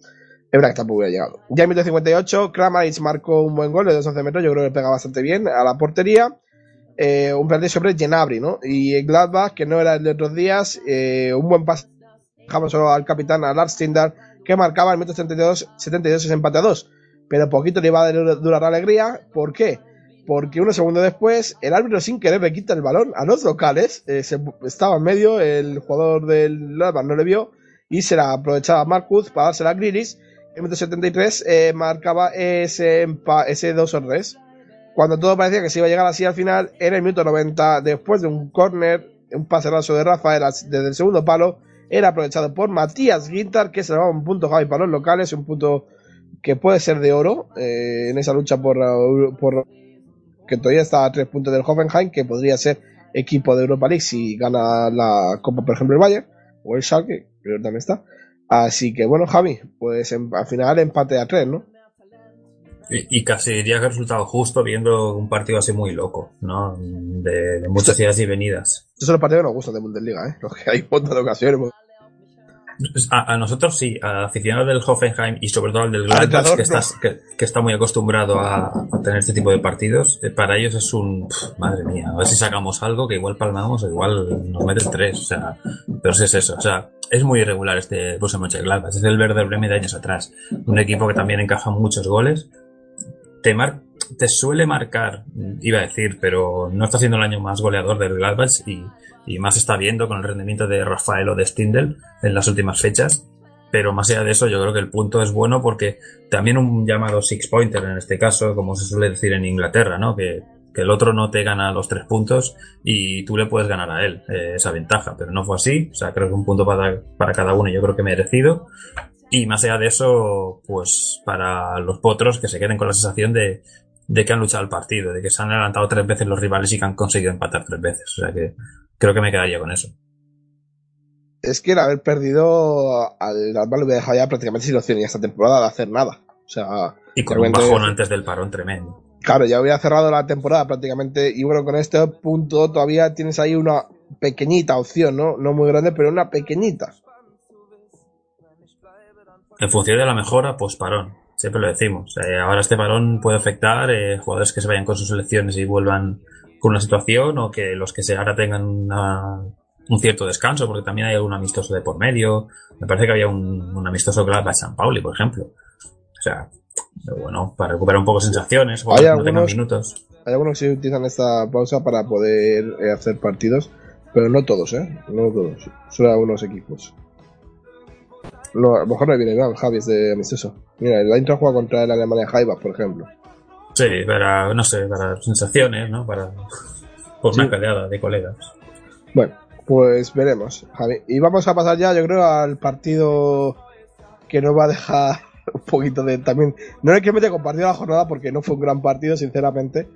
verdad que tampoco hubiera llegado. Ya en 58, Kramaric marcó un buen gol de 2-11 metros, yo creo que pega bastante bien a la portería. Eh, un penalti sobre Genabri, ¿no? Y Gladbach, que no era el de otros días, eh, un buen pase dejamos solo al capitán, a Lars Tindar, que marcaba el metro 72, 72 ese empate a 2. Pero poquito le iba a durar la alegría. ¿Por qué? Porque unos segundos después, el árbitro sin querer le quita el balón a los locales. eh, se- estaba en medio, el jugador del Gladbach no le vio. Y se la aprovechaba Marcus para dársela a Grilis. En el minuto 73 eh, marcaba ese, ese 2 o 3. Cuando todo parecía que se iba a llegar así al final, era el minuto 90, después de un córner, un pase raso de Rafael desde el segundo palo, era aprovechado por Matías Gintar, que se llevaba un punto Javi para los locales, un punto que puede ser de oro eh, en esa lucha por, que todavía está a tres puntos del Hoffenheim, que podría ser equipo de Europa League si gana la Copa, por ejemplo, el Bayern o el Schalke, pero también está. Así que bueno, Javi, pues en- al final empate a tres, ¿no? Y, y casi diría que ha resultado justo viendo un partido así muy loco, ¿no? De, de muchas idas y venidas. Estos son los partidos que nos gustan de Bundesliga, ¿eh? Los que hay un montón de ocasiones. A, a nosotros sí, a aficionados del Hoffenheim y sobre todo al del Gladbach, que, estás- que, que está muy acostumbrado a, a tener este tipo de partidos, eh, para ellos es un... pf, madre mía, a ver si sacamos algo que igual palmamos o igual nos meten tres, o sea, pero si es eso, o sea, es muy irregular este Borussia Mönchengladbach, es el Werder Bremen de años atrás, un equipo que también encaja muchos goles, te, mar- te suele marcar, iba a decir, pero no está siendo el año más goleador del Gladbach y, y más está viendo con el rendimiento de Rafael o de Stindl en las últimas fechas. Pero más allá de eso, yo creo que el punto es bueno porque también un llamado six pointer en este caso, como se suele decir en Inglaterra, ¿no? Que, que el otro no te gana los tres puntos y tú le puedes ganar a él eh, esa ventaja, pero no fue así. O sea, creo que un punto para, para cada uno yo creo que merecido. Y más allá de eso, pues para los potros que se queden con la sensación de, de que han luchado el partido, de que se han adelantado tres veces los rivales y que han conseguido empatar tres veces. O sea que creo que me quedaría con eso. Es que el haber perdido al Gladbach le hubiera dejado ya prácticamente sin opción y esta temporada de hacer nada. O sea, Y con un bajón antes del parón tremendo. Claro, ya hubiera cerrado la temporada prácticamente. Y bueno, con este punto todavía tienes ahí una pequeñita opción, ¿no? No muy grande, pero una pequeñita. En función de la mejora, pues parón. Siempre lo decimos. Eh, ahora este parón puede afectar eh, jugadores que se vayan con sus selecciones y vuelvan con una situación o que los que se ahora tengan una- un cierto descanso, porque también hay algún amistoso de por medio. Me parece que había un, un amistoso Gladbach San Pauli, por ejemplo. O sea, pero bueno, para recuperar un poco sensaciones, jugadores que no tengan algunos- minutos. Hay algunos que utilizan esta pausa para poder eh, hacer partidos, pero no todos, ¿eh? No todos. Solo algunos equipos. No, a lo mejor no viene mal, Javi, es de amistoso. Mira, el Eintracht juega contra el Alemania Jaibach, por ejemplo. Sí, para, no sé, para sensaciones, ¿no? Para, Por Sí. una peleada de colegas. Bueno, pues veremos, Javi. Y vamos a pasar ya, yo creo, al partido que nos va a dejar [laughs] un poquito de también. No es que me compartido la jornada porque no fue un gran partido, sinceramente.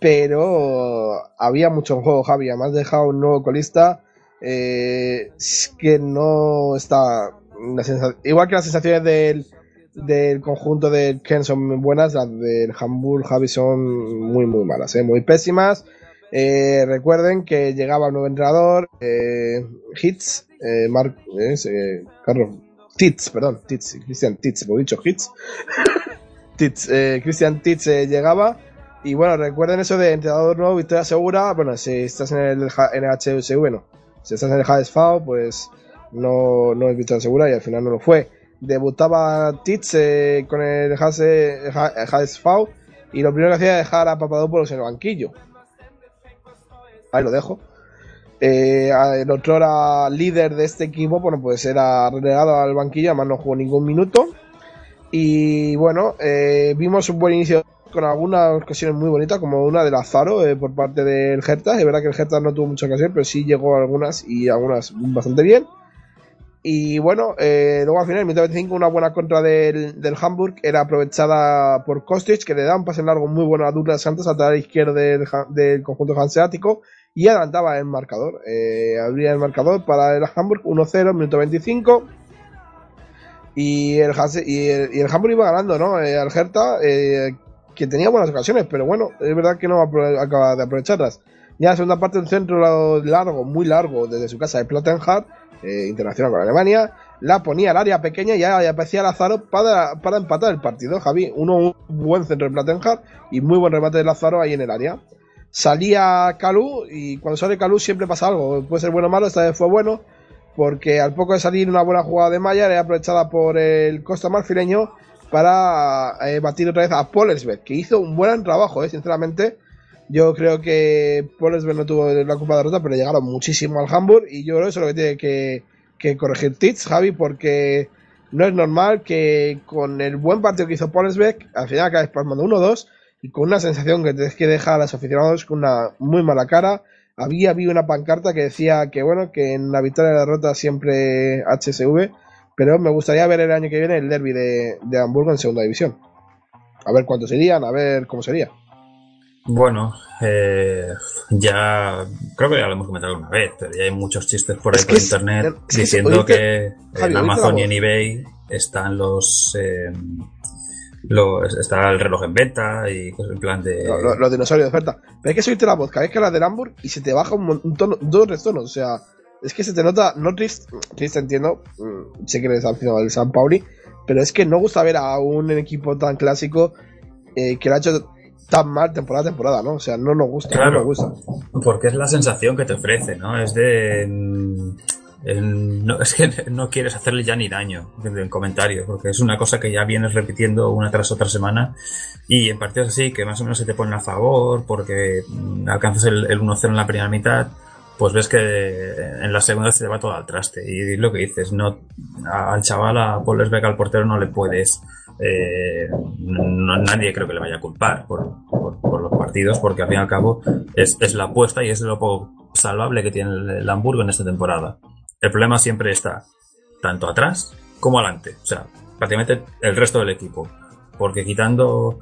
Pero había mucho en juego, Javi. Además, dejado un nuevo colista. eh, que no está. Igual que las sensaciones del, del conjunto del Ken son buenas, las del Hamburg, Javi, son muy, muy malas, ¿eh? muy pésimas. Eh, recuerden que llegaba un nuevo entrenador, eh, Hitz, eh, Mark, eh, Carlos, Titz, perdón, Titz, Christian Titz, lo he dicho, Hitz. [laughs] Titz, eh, Christian Titz eh, llegaba. Y bueno, recuerden eso de entrenador nuevo, victoria segura. Bueno, si estás en el, en el HSV, no. Si estás en el HSV, pues no, no es victoria segura y al final no lo fue. Debutaba Titz eh, con el HSV y lo primero que hacía era dejar a Papadopoulos en el banquillo. Ahí lo dejo. Eh, el otro era líder de este equipo, bueno, pues era relegado al banquillo, además no jugó ningún minuto. Y bueno, eh, vimos un buen inicio con algunas ocasiones muy bonitas, como una de Lazaro eh, por parte del Hertha. Es verdad que el Hertha no tuvo mucha ocasión, pero sí llegó algunas y algunas bastante bien. Y bueno, eh, luego al final, el minuto 25, una buena contra del, del Hamburg era aprovechada por Kostic, que le da un pase largo muy bueno a Douglas Santos, a la izquierda del, del conjunto hanseático, y adelantaba el marcador. Eh, abría el marcador para el Hamburg 1-0, minuto 25. Y el, Hamburg iba ganando, ¿no? Eh, al Hertha, eh, que tenía buenas ocasiones, pero bueno, es verdad que no acaba de aprovecharlas. Ya la segunda parte, un centro largo, muy largo, desde su casa de Plattenhardt, eh, internacional con Alemania, la ponía al área pequeña y ya aparecía Lázaro para, para empatar el partido, Javi. Uno, un buen centro de Plattenhardt y muy buen remate de Lázaro ahí en el área. Salía Calú y cuando sale Calú siempre pasa algo. Puede ser bueno o malo, esta vez fue bueno porque al poco de salir una buena jugada de Mayer era aprovechada por el Costa Marfileño para eh, batir otra vez a Polesberg, que hizo un buen trabajo, eh, sinceramente. Yo creo que Polesberg no tuvo la culpa de derrota, pero llegaron muchísimo al Hamburg y yo creo que eso es lo que tiene que, corregir Titz, Javi, porque no es normal que con el buen partido que hizo Polesberg, al final acabes palmando 1-2 y con una sensación que tienes que dejar a los aficionados con una muy mala cara. Había habido una pancarta que decía que bueno, que en la victoria y la derrota siempre HSV, pero me gustaría ver el año que viene el derby de, de Hamburgo en segunda división. A ver cuántos serían, a ver cómo sería. Bueno, eh, ya creo que ya lo hemos comentado una vez, pero ya hay muchos chistes por ahí Es por que es- internet es que es- diciendo que Javi, en oíste Amazon la y en eBay están los, eh, los está el reloj en venta y cosas en plan de Lo- lo- Los dinosaurios de oferta. Pero es que subiste la voz, cada vez que hablas del Hamburg y se te baja un, un tono, dos tonos. O sea, es que se te nota, no triste, triste entiendo, mm, sé que eres aficionado al San Pauli, pero es que no gusta ver a un equipo tan clásico eh, que lo ha hecho tan mal temporada a temporada, ¿no? O sea, no nos gusta, Claro. no nos gusta. Porque es la sensación que te ofrece, ¿no? Es de. en- no, es que [laughs] no quieres hacerle ya ni daño en en comentarios, porque es una cosa que ya vienes repitiendo una tras otra semana. Y en partidos así, que más o menos se te ponen a favor, porque mm, alcanzas el, el 1-0 en la primera mitad, pues ves que en la segunda se te va todo al traste. Y lo que dices, no, al chaval, a Paul Lesbeck, al portero, no le puedes. Eh, no- nadie creo que le vaya a culpar por, los partidos, porque al fin y al cabo es, la apuesta y es lo poco salvable que tiene el, Hamburgo en esta temporada. El problema siempre está tanto atrás como adelante, o sea, prácticamente el resto del equipo, porque quitando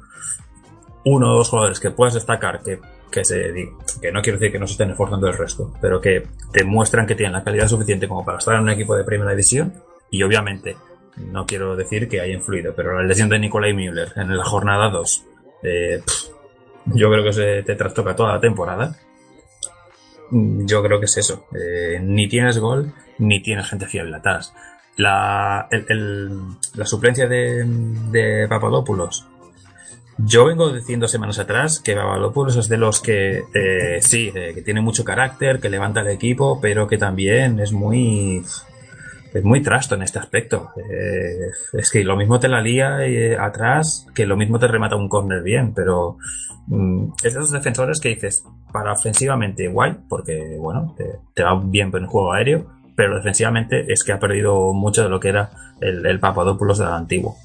uno o dos jugadores que puedas destacar que, que se que no quiero decir que no se estén esforzando el resto, pero que te muestran que tienen la calidad suficiente como para estar en un equipo de primera división y obviamente no quiero decir que haya influido, pero la lesión de Nikolai Müller en la jornada 2 eh, yo creo que te trastoca toda la temporada. Mm, Yo creo que es eso. Eh, ni tienes gol, ni tienes gente fiable atrás. La, la suplencia de, de Papadopoulos. Yo vengo diciendo semanas atrás que Papadopoulos es de los que, eh, sí, que tiene mucho carácter, que levanta el equipo, pero que también es muy, es muy trasto en este aspecto. Eh, es que lo mismo te la lía eh, atrás, que lo mismo te remata un córner bien, pero mm, es de esos defensores que dices, para ofensivamente guay, porque bueno, te, te va bien en el juego aéreo, pero defensivamente es que ha perdido mucho de lo que era el, el Papadopoulos del antiguo.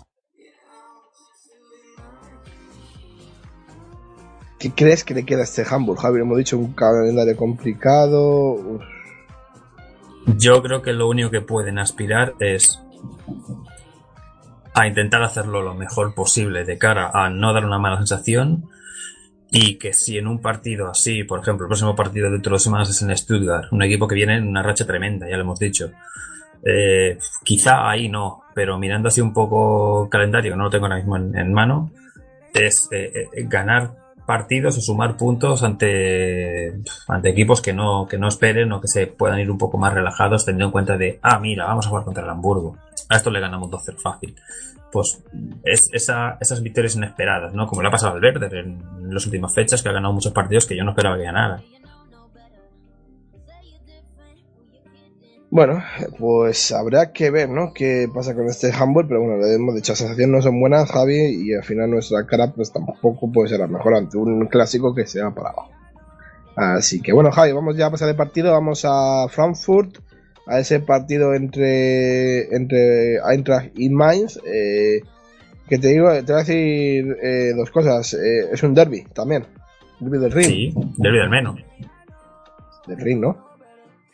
¿Qué crees que le queda a este Hamburg, Javi? Hemos dicho un calendario complicado. Yo creo que lo único que pueden aspirar es a intentar hacerlo lo mejor posible de cara a no dar una mala sensación y que si en un partido así, por ejemplo, el próximo partido dentro de dos semanas es en Stuttgart, un equipo que viene en una racha tremenda, ya lo hemos dicho. Eh, quizá ahí no, pero mirando así un poco calendario, no lo tengo ahora mismo en, mano, es eh, eh, ganar partidos o sumar puntos ante, ante equipos que no, que no esperen o que se puedan ir un poco más relajados teniendo en cuenta de, ah, mira, vamos a jugar contra el Hamburgo. A esto le ganamos 2-0 fácil. Pues es esa, esas victorias inesperadas, ¿no? Como le ha pasado al Werder en las últimas fechas, que ha ganado muchos partidos que yo no esperaba que ganara. Bueno, pues habrá que ver, ¿no? Qué pasa con este Hamburg, pero bueno, le hemos dicho, las sensaciones no son buenas, Javi, y al final nuestra cara pues tampoco puede ser la mejor ante un clásico que se va para abajo. Así que bueno, Javi, vamos ya a pasar de partido, vamos a Frankfurt, a ese partido entre, entre Eintracht y Mainz, eh, que te digo, te voy a decir eh, dos cosas, eh, es un derby también, derby del Ring, Sí, derbi del Meno. del Ring, ¿no?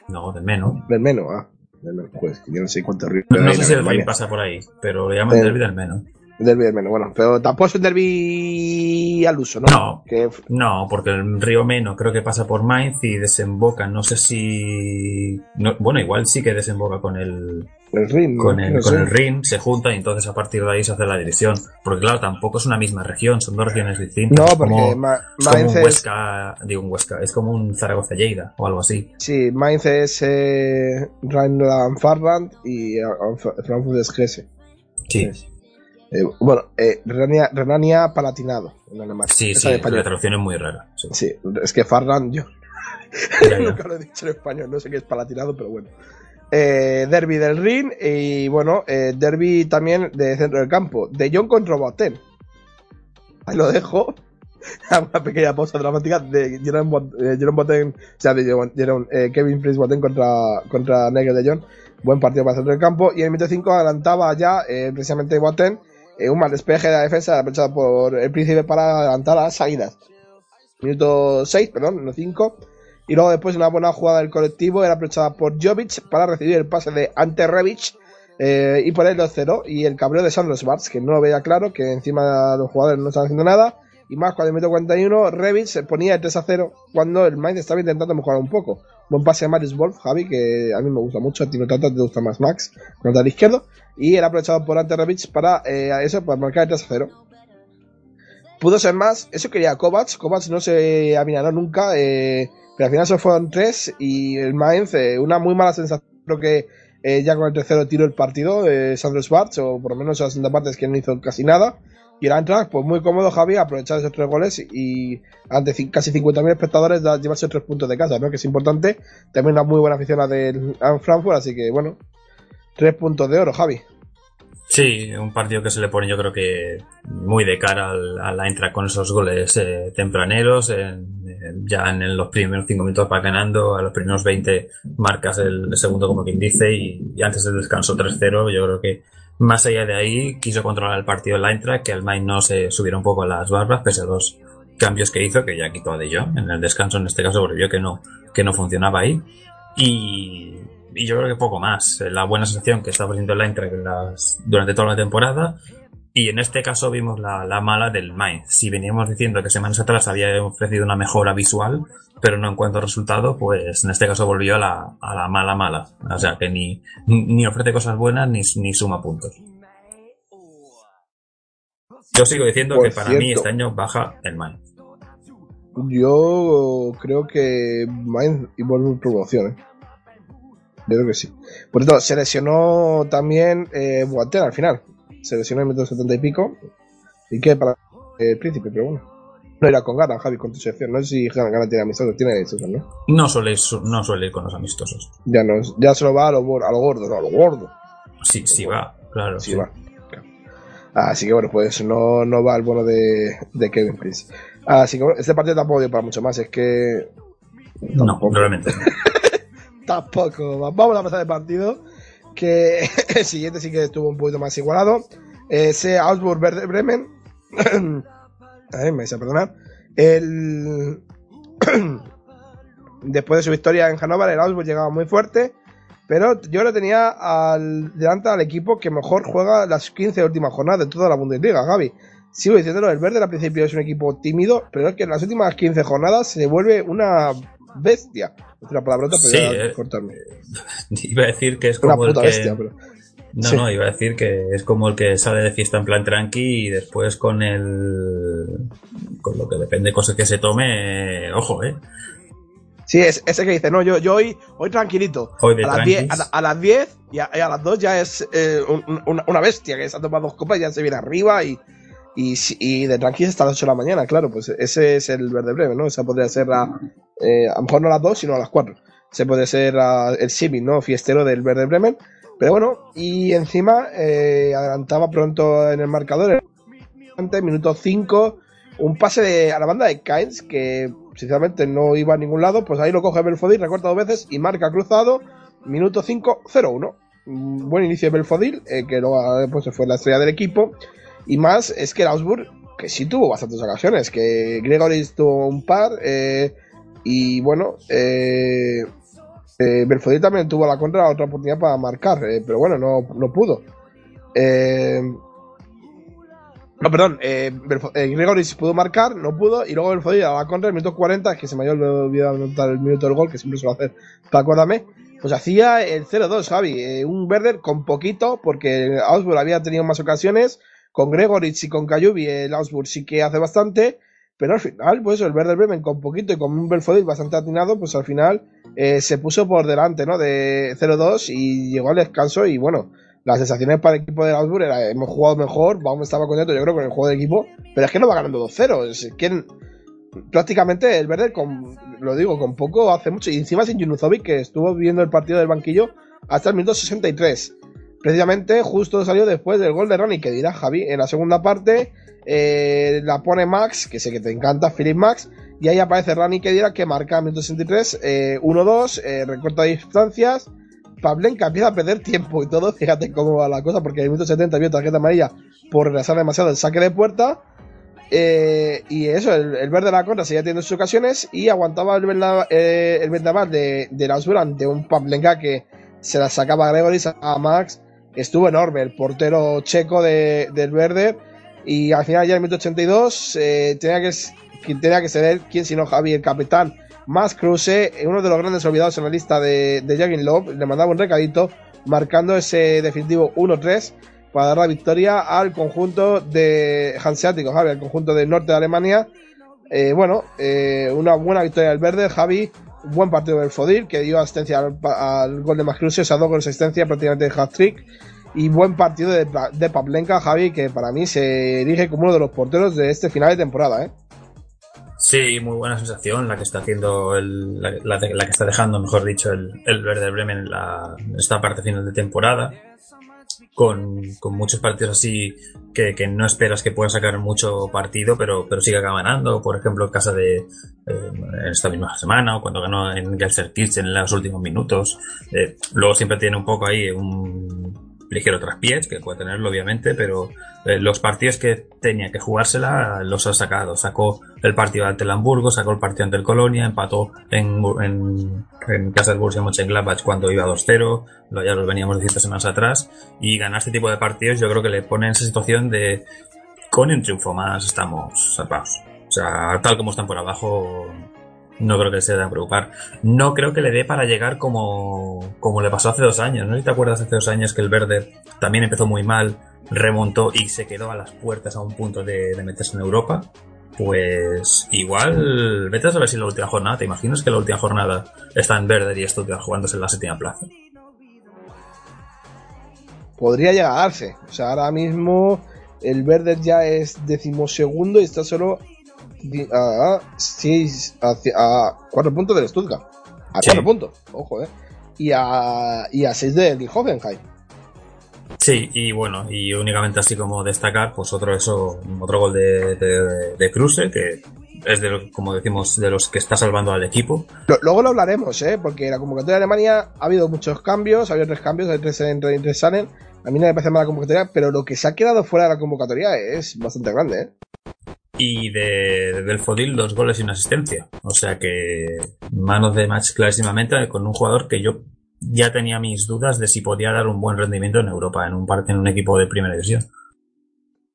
No, del Meno. Del Meno, ah, del Meno, pues que yo no sé cuánto Ring. No, no sé si el. Ring pasa por ahí, pero le llaman Eh, derbi del Meno. Derby del Meno, bueno, pero tampoco es un derby al uso, ¿no? No. Que, No, porque el río Meno creo que pasa por Mainz y desemboca, no sé si... no- bueno, igual sí que desemboca con el, el con el, No con el Rin, se junta y entonces a partir de ahí se hace la división. Porque claro, tampoco es una misma región, son dos regiones distintas. No, Es porque como, Ma- es como un es, Huesca, digo un Huesca, es como un Zaragoza Lleida o algo así. sí, Mainz es eh, Rheinland-Pfalz y eh, Frankfurt es Hesse. Sí, Eh, bueno, eh, Renania, Renania Palatinado en alemán. sí, Esa sí, la traducción es muy rara. sí. Sí, es que Farland yo [laughs] nunca lo he dicho en español, no sé qué es Palatinado, pero bueno. Eh, derby del Rin y bueno, eh, derby también de centro del campo. De John contra Boateng. Ahí lo dejo. [laughs] Una pequeña pausa dramática de Jerome, eh, Boateng, o sea, de Jerome- eh, Kevin Prince Boateng contra, contra Nigel de Jong. Buen partido para el centro del campo. Y en el minuto 5 adelantaba ya eh, precisamente Boateng un mal despeje de la defensa aprovechado por el príncipe para adelantar a águilas. Minuto 6, perdón, no 5. Y luego después una buena jugada del colectivo era aprovechada por Jovic para recibir el pase de Ante Rebic eh, y poner el 2-0. Y el cabreo de Sandro Schwartz, que no lo veía claro, que encima los jugadores no estaban haciendo nada. Y más cuando el minuto 41 Rebic se ponía el 3-0 cuando el Mainz estaba intentando mejorar un poco. Buen pase a Marius Wolf, Javi, que a mí me gusta mucho, a ti no tanto, te gusta más Max, el izquierdo. Y era aprovechado por Ante Rebic para eh, eso, para marcar el 3-0 pudo ser más. Eso quería Kovacs. Kovacs no se aminoró nunca. eh, pero al final se fueron tres. Y el Mainz, eh, una muy mala sensación. Creo que eh, ya con el tercero tiro el partido. Eh, Sandro Schwartz, o por lo menos en la segunda parte es que no hizo casi nada. Y el Eintracht, pues muy cómodo, Javi, aprovechar esos tres goles y ante casi 50.000 espectadores llevarse tres puntos de casa, ¿no? Que es importante. También una muy buena afición del Frankfurt, así que bueno, tres puntos de oro, Javi. Sí, un partido que se le pone yo creo que muy de cara al, a la entra con esos goles eh, tempraneros. en- ya en los primeros cinco minutos va ganando, a los primeros 20 marcas el, el segundo como quien dice y, y antes del descanso 3-0. Yo creo que más allá de ahí quiso controlar el partido el Eintracht, que el Mainz no se subiera un poco a las barbas pese a los cambios que hizo, que ya quitó a De Jong en el descanso en este caso porque que no, que no funcionaba ahí. Y, y yo creo que poco más. La buena sensación que está ofreciendo el Eintracht en las- durante toda la temporada. Y en este caso vimos la, la mala del Mainz. Si veníamos diciendo que semanas atrás había ofrecido una mejora visual, pero no en cuanto a resultado, pues en este caso volvió a la, a la mala mala. O sea que ni, ni ofrece cosas buenas ni, ni suma puntos. Yo sigo diciendo Por que para mí este año baja el Mainz. Yo creo que Mainz y vuelve promoción, ¿eh? Yo creo que sí. Por cierto, se lesionó también eh, Boateng al final. Se lesionó en el minuto 70 y pico. Y que para el príncipe, pero bueno. No irá con ganas, Javi, con tu sección. No sé si gana tiene amistosos, tiene amistosos, ¿no? No suele, no suele ir con los amistosos. Ya, no, ya se lo va a lo, bor- a lo gordo, no, a lo gordo. Sí, sí va, claro. Sí, va. Claro. Así que bueno, pues no, no va el bono de, de Kevin Prince. Así que bueno, este partido tampoco dio para mucho más. Es que No, realmente. [laughs] Tampoco. Vamos a pasar el partido. Que [laughs] el siguiente sí que estuvo un poquito más igualado. Ese Augsburg Bremen. [clears throat] A ver, me a perdonar. El... [clears throat] Después de su victoria en Hannover, el Augsburg llegaba muy fuerte. Pero yo lo tenía al, delante al equipo que mejor juega las 15 últimas jornadas de toda la Bundesliga, Gaby. Sigo diciéndolo, el Verde al principio es un equipo tímido, pero es que en las últimas 15 jornadas se vuelve una bestia. Es una palabrota, pero Sí, eh, cortarme. [laughs] Iba a decir que es Una como el puta que... bestia, pero. No, Sí. no, iba a decir que es como el que sale de fiesta en plan tranqui y después con el... con lo que depende de cosas que se tome, eh, ojo, eh. Sí, es ese que dice, no, yo, yo hoy, hoy tranquilito. Hoy de a, las 10, a, a las 10 y a, y a las 2 ya es eh, un- una, una bestia que se ha tomado dos copas y ya se viene arriba y, y, y de tranquis hasta las 8 de la mañana, claro, pues ese es el verde breve, ¿no? Esa podría ser la, eh, a lo mejor no a las 2, sino a las 4. Ese podría ser la- el símil, ¿no? Fiestero del verde Bremen. Pero bueno, y encima eh, adelantaba pronto en el marcador, antes, minuto 5, un pase de, a la banda de Kainz que sinceramente no iba a ningún lado, pues ahí lo coge Belfodil, recorta dos veces y marca cruzado, minuto 5, 0-1. Un Buen inicio de Belfodil, eh, que luego eh, pues, fue la estrella del equipo. Y más es que el Augsburg, que sí tuvo bastantes ocasiones, que Gregoris tuvo un par, eh, y bueno, eh, eh, Belfodil también tuvo la contra otra oportunidad para marcar, eh, pero bueno, no, no pudo. Eh, no, perdón, eh, Gregoris pudo marcar, no pudo, y luego Belfodil a la contra, el minuto 40, que se me había olvidado anotar el minuto del gol, que siempre suelo hacer, acordarme, pues hacía el 0-2, Javi, un Werder con poquito, porque Augsburg había tenido más ocasiones, con Gregoritz y con Cayubi, el Augsburg sí que hace bastante, pero al final, pues el Werder Bremen con poquito y con un Belfodil bastante atinado, pues al final eh, se puso por delante, ¿no? De 0-2 y llegó al descanso y bueno, las sensaciones para el equipo de Augsburg era hemos jugado mejor, vamos, estaba contento yo creo con el juego de equipo, pero es que no va ganando 2-0, es que prácticamente el Werder con, lo digo, con poco hace mucho, y encima sin Junuzovic que estuvo viendo el partido del banquillo hasta el minuto 63. Precisamente justo salió después del gol de Ronnie, que dirá Javi, en la segunda parte eh, la pone Max, que sé que te encanta, Philip Max, y ahí aparece Rani que dirá que marca minuto 63, eh, 1-2, eh, recorta distancias, Pavlenka empieza a perder tiempo y todo, [laughs] fíjate cómo va la cosa, porque en el minuto 70 vio tarjeta amarilla por retrasar demasiado el saque de puerta, eh, y eso, el, verde de la contra seguía teniendo sus ocasiones y aguantaba el, venda- eh, el vendaval de, de la Usura ante un Pavlenka que se la sacaba a Gregoris a Max. Estuvo enorme el portero checo de, del verde. Y al final, ya en el minuto 82, eh, tenía, que, quien tenía que ceder, quién sino Javi, el capitán, más Kruse, uno de los grandes olvidados en la lista de, de Jürgen Love, le mandaba un recadito marcando ese definitivo 1-3 para dar la victoria al conjunto de Hanseático, Javi, al conjunto del norte de Alemania. Eh, bueno, eh, una buena victoria del verde, Javi. Buen partido del Fodil, que dio asistencia al, al gol de Mascruse, o sea, dos goles asistencia, prácticamente de hat-trick. Y buen partido de, de Pavlenka, Javi, que para mí se erige como uno de los porteros de este final de temporada, ¿eh? Sí, muy buena sensación la que está haciendo, el, la, que está dejando, mejor dicho, el, el Verde Bremen en la, esta parte final de temporada. Con, con muchos partidos así que, que no esperas que pueda sacar mucho partido, pero, pero sigue ganando. Por ejemplo, en casa de eh, esta misma semana o cuando ganó en Gelsenkirchen en los últimos minutos. Eh, luego siempre tiene un poco ahí un ligero traspiés, que puede tenerlo obviamente, pero eh, los partidos que tenía que jugársela los ha sacado. Sacó el partido ante el Hamburgo, sacó el partido ante el Colonia, empató en, en, en casa del Borussia Mönchengladbach cuando iba 2-0, lo, ya lo veníamos diciendo semanas atrás, y ganar este tipo de partidos yo creo que le pone en esa situación de con un triunfo más estamos salvados. O sea, tal como están por abajo, no creo que se deba preocupar. No creo que le dé para llegar como, como le pasó hace dos años. No te acuerdas hace dos años que el Verde también empezó muy mal, remontó y se quedó a las puertas a un punto de, meterse en Europa. Pues igual, vete a saber si la última jornada, ¿te imaginas que la última jornada está en Verde y Stuttgart jugándose en la séptima plaza? Podría llegar a. O sea, ahora mismo el verde ya es decimosegundo y está solo a, seis, a, a cuatro puntos del Stuttgart. A Sí. cuatro puntos, ojo, eh. Y a, y a seis del Hoffenheim. Sí, y bueno, y únicamente así como destacar, pues otro eso, otro gol de, de, de Kruse, que es de, lo- como decimos, de los que está salvando al equipo. Luego lo hablaremos, ¿eh? Porque la convocatoria de Alemania ha habido muchos cambios, ha habido tres cambios, hay tres entran y tres salen. A mí no me parece mala convocatoria, pero lo que se ha quedado fuera de la convocatoria es bastante grande, ¿eh? Y de, del Fodil dos goles y una asistencia. O sea que manos de match clarísimamente con un jugador que yo ya tenía mis dudas de si podía dar un buen rendimiento en Europa, en un, en un equipo de primera división.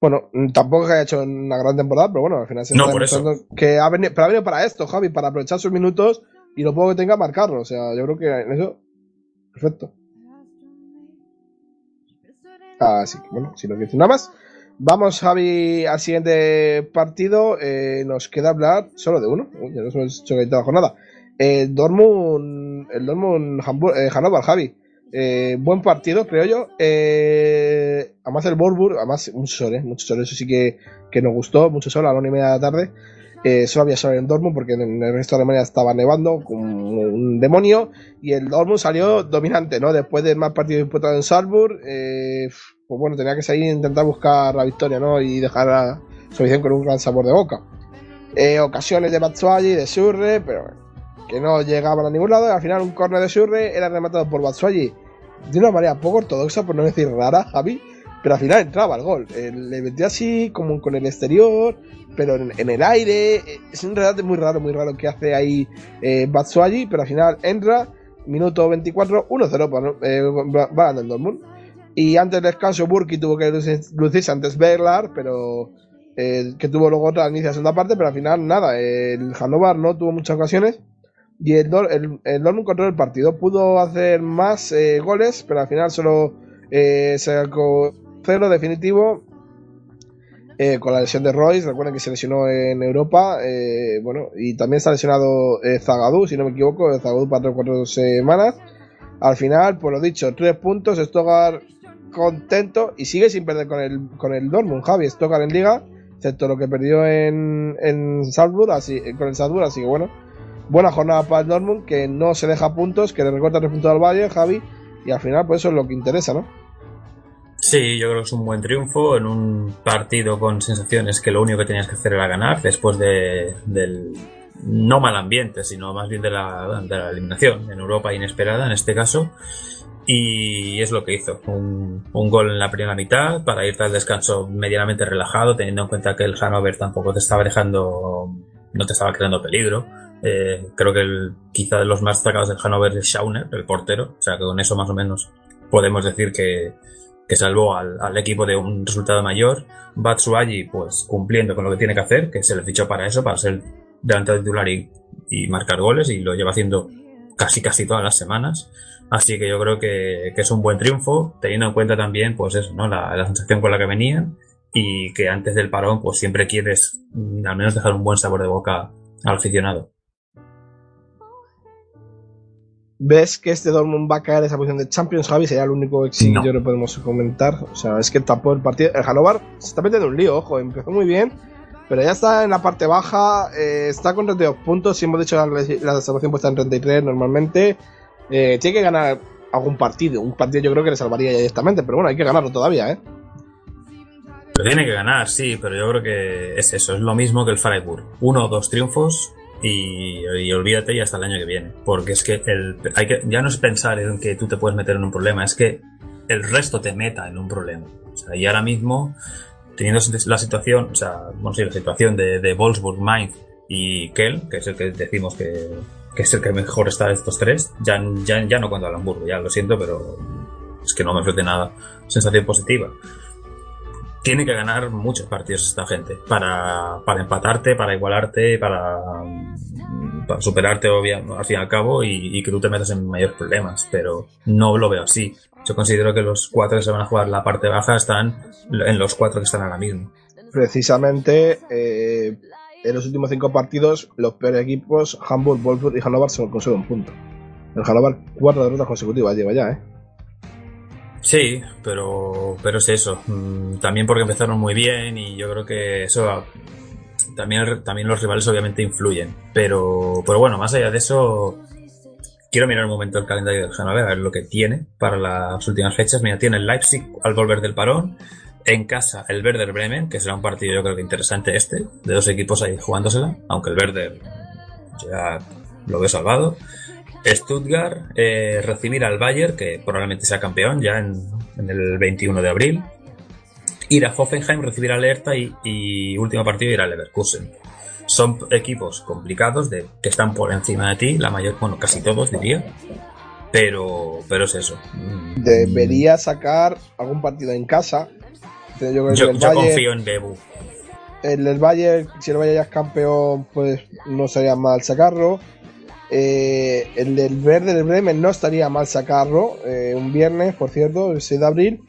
Bueno, tampoco que haya hecho una gran temporada, pero bueno, al final se No, está por eso. que ha venido, pero ha venido para esto, Javi, para aprovechar sus minutos y lo poco que tenga marcarlo. O sea, yo creo que en eso, perfecto. Así que bueno, si no quiero decir nada más, vamos, Javi, al siguiente partido. Eh, nos queda hablar solo de uno, Uy, ya nos hemos hecho la jornada. El Dortmund, el Dortmund eh, Hannover, Javi. Eh, buen partido, creo yo. Eh, además el Borburg, además mucho sol, eh, mucho sol, eso sí que, que nos gustó, mucho sol a la una y media de la tarde. Eh, solo había sol en Dortmund porque en el resto de Alemania estaba nevando como un demonio y el Dortmund salió dominante, ¿no? Después del más partido disputado en Salzburg, eh, pues bueno, tenía que salir e intentar buscar la victoria, ¿no? Y dejar a su afición con un gran sabor de boca. Eh, ocasiones de Batshuayi, de Surre, pero que no llegaban a ningún lado. Y al final, un córner de Surre era rematado por Batshuayi de una manera poco ortodoxa, por no decir rara, Javi. Pero al final entraba el gol. Eh, le metió así, como con el exterior, pero en, el aire. Eh, Es un regate muy raro, muy raro que hace ahí eh, pero al final entra. Minuto 24, 1-0 para- eh, el Dortmund. Y antes del descanso, Burki tuvo que lucir- lucirse antes Berlar, pero eh, que tuvo luego otra inicia segunda parte, pero al final nada. El Hannover no tuvo muchas ocasiones. Y el, el, el Dortmund controló el partido. Pudo hacer más eh, goles, pero al final solo eh, sacó cero definitivo. eh, con la lesión de Royce, recuerden que se lesionó en Europa. bueno, y también está lesionado eh, Zagadou, si no me equivoco. Zagadou para 3 o 4 semanas. Al final, pues lo dicho, 3 puntos. Stogar contento y sigue sin perder con el, con el Dortmund. Javi, Stogar en Liga, excepto lo que perdió en, en Salzburg, así, con el Salzburg, así que bueno. Buena jornada para el Dortmund, que no se deja puntos, que le recorta 3 puntos al Valle, Javi, y al final, pues eso es lo que interesa, ¿no? Sí, yo creo que es un buen triunfo en un partido con sensaciones que lo único que tenías que hacer era ganar después de, del no mal ambiente, sino más bien de la, de la eliminación en Europa inesperada en este caso. Y es lo que hizo. Un, gol en la primera mitad para irte al descanso medianamente relajado, teniendo en cuenta que el Hannover tampoco te estaba dejando, no te estaba creando peligro. Eh, creo que el, quizá de los más destacados del Hannover es Schauner, el portero. O sea que con eso más o menos podemos decir que, que salvó al, al equipo de un resultado mayor. Batsuagi, pues cumpliendo con lo que tiene que hacer, que se le fichó para eso, para ser delantero titular y, y marcar goles, y lo lleva haciendo casi casi todas las semanas. Así que yo creo que, que es un buen triunfo, teniendo en cuenta también, pues eso, ¿no? La, la sensación con la que venían y que antes del parón, pues siempre quieres mm, al menos dejar un buen sabor de boca al aficionado. ¿Ves que este Dortmund va a caer en esa posición de Champions, Javi? Sería el único sí No. que podemos comentar. O sea, es que tapó el partido. El Hannover se está metiendo en un lío, ojo, empezó muy bien, pero ya está en la parte baja, eh, está con 32 puntos. Si hemos dicho la, la puesta en 33 normalmente. Eh, tiene que ganar algún partido. Un partido yo creo que le salvaría directamente, pero bueno, hay que ganarlo todavía, ¿eh? Lo tiene que ganar, sí, pero yo creo que es eso, es lo mismo que el Freiburg. Uno o dos triunfos y, y olvídate y hasta el año que viene. Porque es que, el, hay que ya no es pensar en que tú te puedes meter en un problema, es que el resto te meta en un problema. O sea, y ahora mismo, teniendo la situación, o sea, bueno, sí, la situación de, de Wolfsburg, Mainz y Kell, que es el que decimos que, que es el que mejor está de estos tres, ya, ya, ya no cuento al Hamburgo, ya lo siento, pero es que no me ofrece nada sensación positiva tiene que ganar muchos partidos esta gente para, para empatarte, para igualarte, para, para superarte obvia, al fin y al cabo y, y, que tú te metas en mayores problemas, pero no lo veo así. Yo considero que los cuatro que se van a jugar la parte baja están en los cuatro que están ahora mismo. Precisamente eh, en los últimos cinco partidos, los peores equipos, Hamburg, Wolfsburg y Hannover, se consiguen un punto. El Hannover, cuatro derrotas consecutivas lleva ya, ¿eh? Sí, pero, pero es eso. También porque empezaron muy bien y yo creo que eso también, también los rivales obviamente influyen. Pero, pero bueno, más allá de eso, quiero mirar un momento el calendario del Hannover, a ver lo que tiene para las últimas fechas. Mira, tiene el Leipzig al volver del parón. En casa, el Werder Bremen, que será un partido yo creo que interesante este, de dos equipos ahí jugándosela, aunque el Werder ya lo ve salvado. Stuttgart eh, recibir al Bayern, que probablemente sea campeón ya en, el 21 de abril. ir a Hoffenheim, recibir alerta y, y último partido ir a Leverkusen. Son equipos complicados de, que están por encima de ti, la mayor, bueno, casi todos diría. Pero, pero es eso. Debería sacar algún partido en casa. Yo, creo que Yo, el yo Bayern- confío en Bebu. El del Bayern, si el Bayern ya es campeón, pues no sería mal sacarlo. Eh, el del Verde del Bremen no estaría mal sacarlo. eh, un viernes, por cierto, el 6 de abril.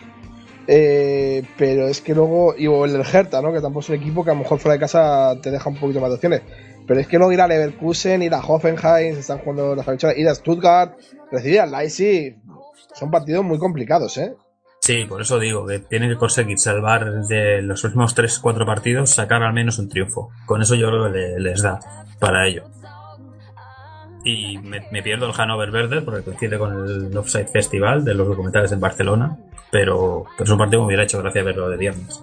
Eh, pero es que luego, y o el del Hertha, ¿no? Que tampoco es un equipo que a lo mejor fuera de casa te deja un poquito más de opciones. Pero es que luego ir a Leverkusen, ir a Hoffenheim, se están jugando las fechoras, ir a Stuttgart, recibir al Leipzig, son partidos muy complicados, ¿eh? Sí, por eso digo que tienen que conseguir salvar de los últimos 3-4 partidos, sacar al menos un triunfo. Con eso yo creo que le- les da para ello. Y me, me pierdo el Hannover Verde porque coincide con el Offside Festival de los documentales en Barcelona, pero, pero es un partido que me hubiera hecho gracia verlo de viernes.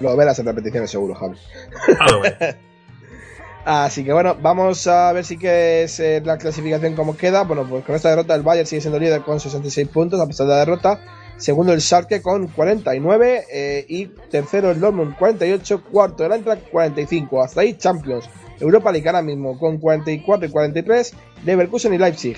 Lo verás en repeticiones seguro, Javi. Ah, lo. [laughs] Así que bueno, vamos a ver si que es eh, la clasificación como queda. Bueno, pues con esta derrota el Bayern sigue siendo líder con 66 puntos a pesar de la derrota. Segundo el Schalke con 49 eh, y tercero el Dortmund 48, cuarto el Eintracht 45. Hasta ahí Champions. Europa League ahora mismo con 44 y 43. Leverkusen y Leipzig,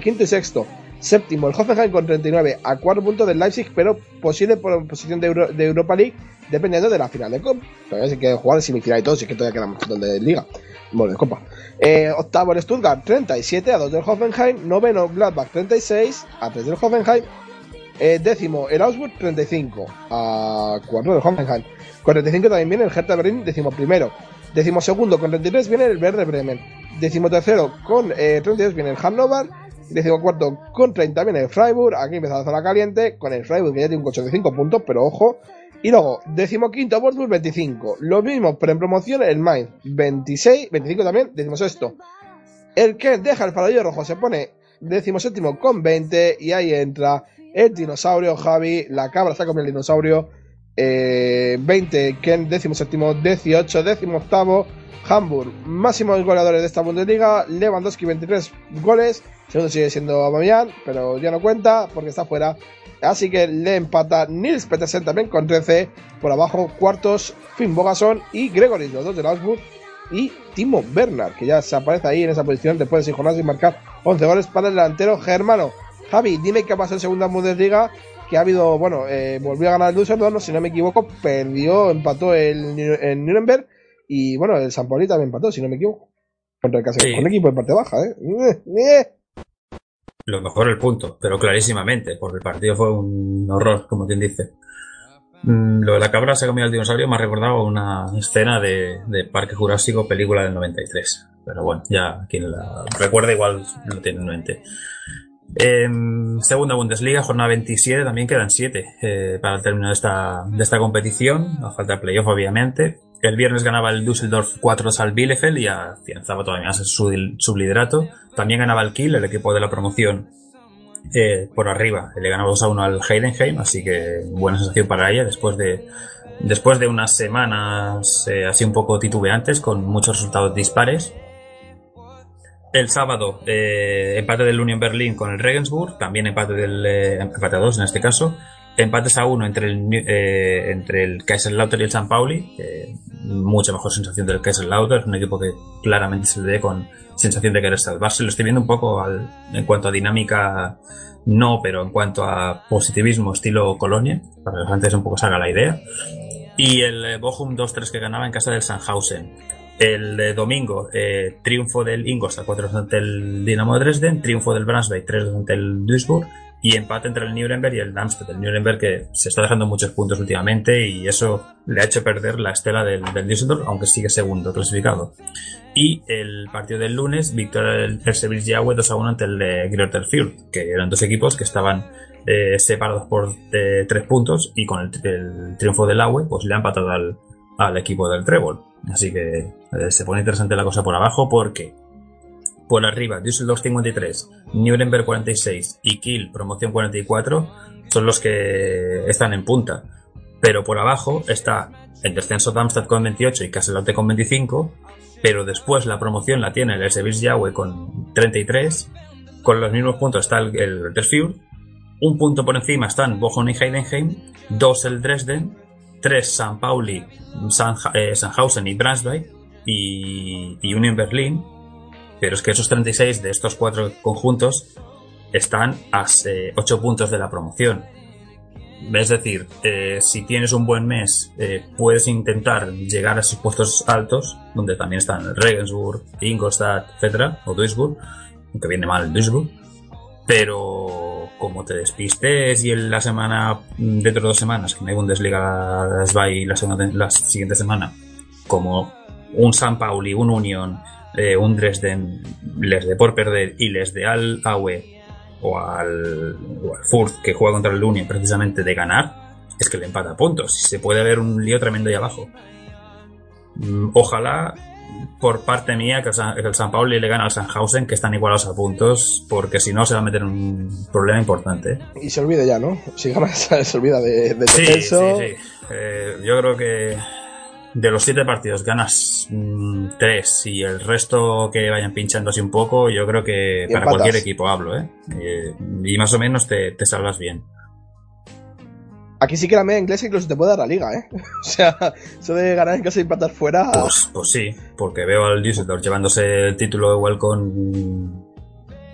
quinto y sexto. Séptimo el Hoffenheim con 39 a 4 puntos del Leipzig, pero posible por posición de, Euro- de Europa League dependiendo de la final de Copa. Todavía sí que jugar semifinal y todo, sí que todavía queda un de liga. Bueno, de Copa. Eh, octavo el Stuttgart 37 a 2 del Hoffenheim. Noveno Gladbach 36 a 3 del Hoffenheim. Eh, décimo el Augsburg 35 a 4 del Hoffenheim. Con 35 también viene el Hertha Berlín, décimo primero. Décimo segundo con 33 viene el Werder Bremen. Décimo tercero con eh, 32 viene el Hannover. Décimo cuarto con 30 viene el Freiburg. Aquí empieza la zona caliente con el Freiburg que ya tiene un 85 puntos, pero ojo. Y luego, décimo quinto Wolfsburg 25. Lo mismo, pero en promoción el Mainz 26, 25 también, décimo sexto. El que deja el farolillo rojo se pone décimo séptimo con 20 y ahí entra el dinosaurio Javi, la cabra está con el dinosaurio. Eh, 20, Ken, décimo séptimo, 18, décimo octavo, Hamburg, máximos goleadores de esta Bundesliga, Lewandowski 23 goles, segundo sigue siendo Aubameyang, pero ya no cuenta porque está fuera. Así que le empata Nils Petersen también con 13, por abajo cuartos Finn Bogason y Gregory, los dos del Augsburg, y Timo Bernard, que ya se aparece ahí en esa posición después de seis jornadas y marcar 11 goles para el delantero germano. Javi, dime qué ha pasado en segunda Bundesliga, que ha habido, bueno, eh, volvió a ganar el Düsseldorf, si no me equivoco, perdió, empató el, en Nuremberg, y bueno, el San Pauli también empató, si no me equivoco. Contra el Sí. con equipo de parte baja, ¿eh? Eh, eh. Lo mejor el punto, pero clarísimamente, porque el partido fue un horror, como quien dice. Mm, Lo de la cabra se ha comido el dinosaurio me ha recordado una escena de, de Parque Jurásico, película del 93. Pero bueno, ya quien la recuerda igual lo tiene en mente. Em, segunda Bundesliga, jornada 27, también quedan 7 para el término de esta, de esta competición, a falta de playoff obviamente. El viernes ganaba el Düsseldorf 4-2 al Bielefeld y afianzaba todavía más su, su liderato. También ganaba el Kiel, el equipo de la promoción, eh, por arriba. Le ganaba 2 a 1 al Heidenheim, así que buena sensación para ella después de, después de unas semanas eh, así un poco titubeantes con muchos resultados dispares. El sábado, eh, empate del Union Berlin con el Regensburg, también empate del eh, empate a 2 en este caso. Empates a 1 entre el, eh, entre el Kaiserslautern y el San Pauli. mucha mejor sensación del Kaiserslautern, un equipo que claramente se le ve con sensación de querer salvarse. Lo estoy viendo un poco en cuanto a dinámica, no, pero en cuanto a positivismo estilo Colonia, para que se un poco salga la idea. Y el eh, Bochum 2-3 que ganaba en casa del Sandhausen. El de domingo, eh, triunfo del Ingolstadt 4 ante el Dinamo de Dresden, triunfo del Brunswick 3 ante el Duisburg y empate entre el Nuremberg y el Darmstadt. El Nuremberg que se está dejando muchos puntos últimamente y eso le ha hecho perder la estela del, Düsseldorf, aunque sigue segundo clasificado. Y el partido del lunes, victoria del Perseverance Yahweh 2 a 1 ante el de Greuther Fürth, que eran dos equipos que estaban eh, separados por eh, tres puntos y con el, el triunfo del Aue pues le ha empatado al, al equipo del Trébol. Así que eh, se pone interesante la cosa por abajo porque por arriba Düsseldorf 53, Nuremberg 46 y Kiel promoción 44 son los que están en punta. Pero por abajo está el descenso Darmstadt con 28 y Kasselotte con 25, pero después la promoción la tiene el Sevilla Yahweh con 33, con los mismos puntos está el, el un punto por encima están Bochum y Heidenheim, dos el Dresden, tres San Pauli, San, eh, y Braunschweig y, y Union Berlin. Pero es que esos 36 de estos cuatro conjuntos están a 8 puntos de la promoción. Es decir, eh, si tienes un buen mes, eh, puedes intentar llegar a esos puestos altos, donde también están Regensburg, Ingolstadt, etcétera, o Duisburg, aunque viene mal Duisburg. Pero como te despistes y en la semana, dentro de dos semanas, que no hay Bundesliga y la, segunda, la siguiente semana, como un San Pauli, un Union, eh, un Dresden, les de por perder y les de Al Aue o al, o Furth que juega contra el Union precisamente de ganar, es que le empata puntos. Se puede ver un lío tremendo ahí abajo. Mm, Ojalá, por parte mía, que el San, Pauli le gane al Sandhausen, que están igualados a puntos, porque si no se va a meter en un problema importante. Y se olvide ya, ¿no? Si gana, [laughs] se olvida de, de Sí, sí, sí. Eh, yo creo que de los siete partidos ganas mm, tres y el resto que vayan pinchando así un poco, yo creo que Y para empatas. cualquier equipo hablo, ¿eh? Eh, Y más o menos te, te salvas bien. Aquí sí que la media inglesa incluso te puede dar la liga, ¿eh? [laughs] O sea, eso de ganar en casa y empatar fuera. Pues, pues sí, porque veo al Düsseldorf llevándose el título igual con.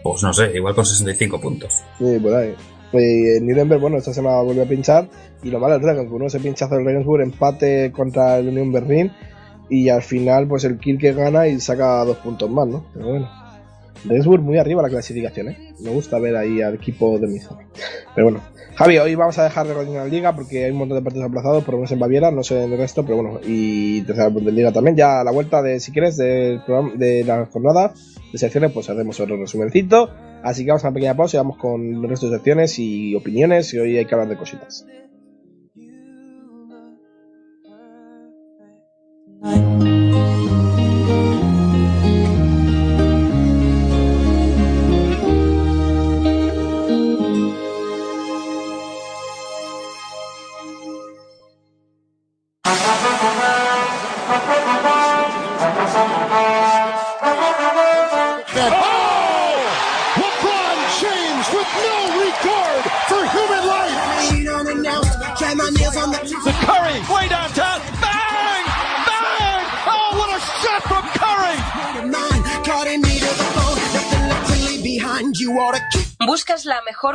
Pues no sé, igual con 65 puntos. Sí, por ahí. Y Nuremberg, bueno, esta semana volvió a pinchar. Y lo malo es Regensburg, ¿no? Ese pinchazo del Regensburg, empate contra el Unión Berlín. Y al final, pues el Kiel que gana y saca dos puntos más, ¿no? Pero bueno. Regensburg muy arriba la clasificación, ¿eh? Me gusta ver ahí al equipo de mi zona. Pero bueno. Javi, hoy vamos a dejar de la liga porque hay un montón de partidos aplazados, por lo menos en Baviera, no sé en el resto, pero bueno. Y tercera Bundesliga también. Ya a la vuelta de, si quieres, de la jornada de secciones, pues hacemos otro resumencito. Así que vamos a una pequeña pausa y vamos con el resto de secciones y opiniones y hoy hay que hablar de cositas.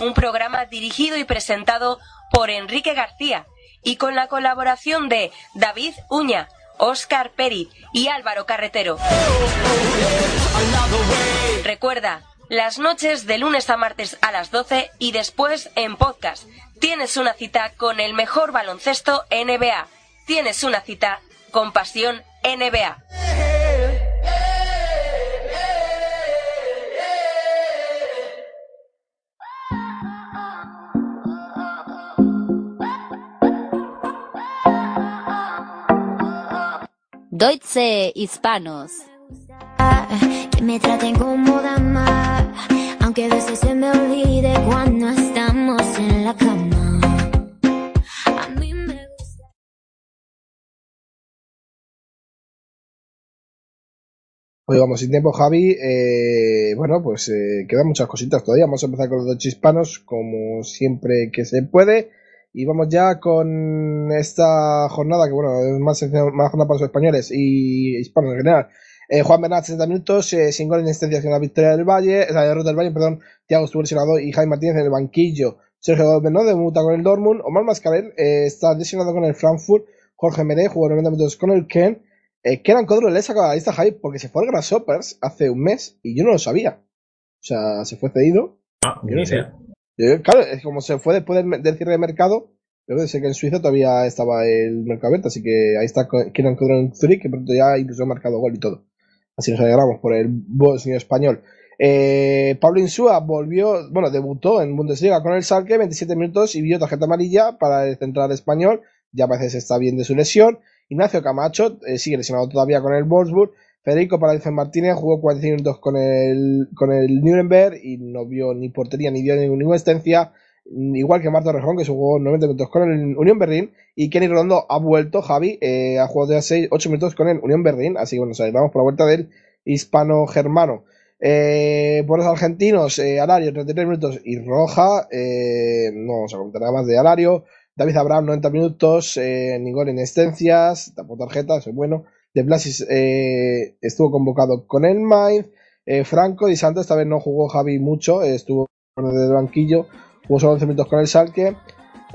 Un programa dirigido y presentado por Enrique García y con la colaboración de David Uña, Óscar Pérez y Álvaro Carretero. Recuerda, las noches de lunes a martes a las 12 y después en podcast. Tienes una cita con el mejor baloncesto NBA. Tienes una cita con Pasión NBA. Deutsche Hispanos. que me traten como dama, aunque a veces se me olvide cuando estamos en la cama. A mí me gusta. Hoy vamos sin tiempo, Javi. Eh, bueno, pues eh, quedan muchas cositas todavía. Vamos a empezar con los dos hispanos, como siempre que se puede. Y vamos ya con esta jornada, que bueno, es más, más jornada para los españoles y hispanos en general. Eh, Juan Bernat, 60 minutos, eh, sin gol en asistencia en la victoria del Valle, la derrota del Valle, perdón, Thiago estuvo lesionado y Jaime Martínez en el banquillo. Sergio Gómez no debuta con el Dortmund, Omar Mascarel eh, está lesionado con el Frankfurt, Jorge Meré jugó 90 minutos con el Ken, Kenan Codro le he sacado a la lista Jaime porque se fue al Grasshoppers hace un mes y yo no lo sabía. O sea, se fue cedido. Ah, Yo no idea. Claro, es como se fue después del, cierre de mercado, de ser que en Suiza todavía estaba el mercado abierto, así que ahí está Codro en Zurich, que pronto ya incluso ha marcado gol y todo. Así nos alegramos por el bosnio español. Eh, Pablo Insúa volvió, bueno, debutó en Bundesliga con el Salke, 27 minutos y vio tarjeta amarilla para el central español, ya parece que está bien de su lesión. Ignacio Camacho eh, sigue lesionado todavía con el Wolfsburg. Federico Paradiso Martínez jugó 45 minutos con el, con el Nuremberg y no vio ni portería ni dio ninguna asistencia. Igual que Marta Rejón, que jugó 90 minutos con el Unión Berlín. Y Kenny Rondo ha vuelto, Javi, eh, ha jugado ya 6, 8 minutos con el Unión Berlín. Así que bueno, vamos por la vuelta del hispano-germano. Eh, por los argentinos, eh, Alario 33 minutos y Roja. Eh, no vamos a comentar nada más de Alario. David Abraham 90 minutos, eh, ningún en excedencias, tapó tarjeta, eso es bueno. De Blasis eh, estuvo convocado con el Mainz. Eh, Franco Di Santos esta vez no jugó Javi mucho, estuvo desde el banquillo, jugó solo 11 minutos con el Salque.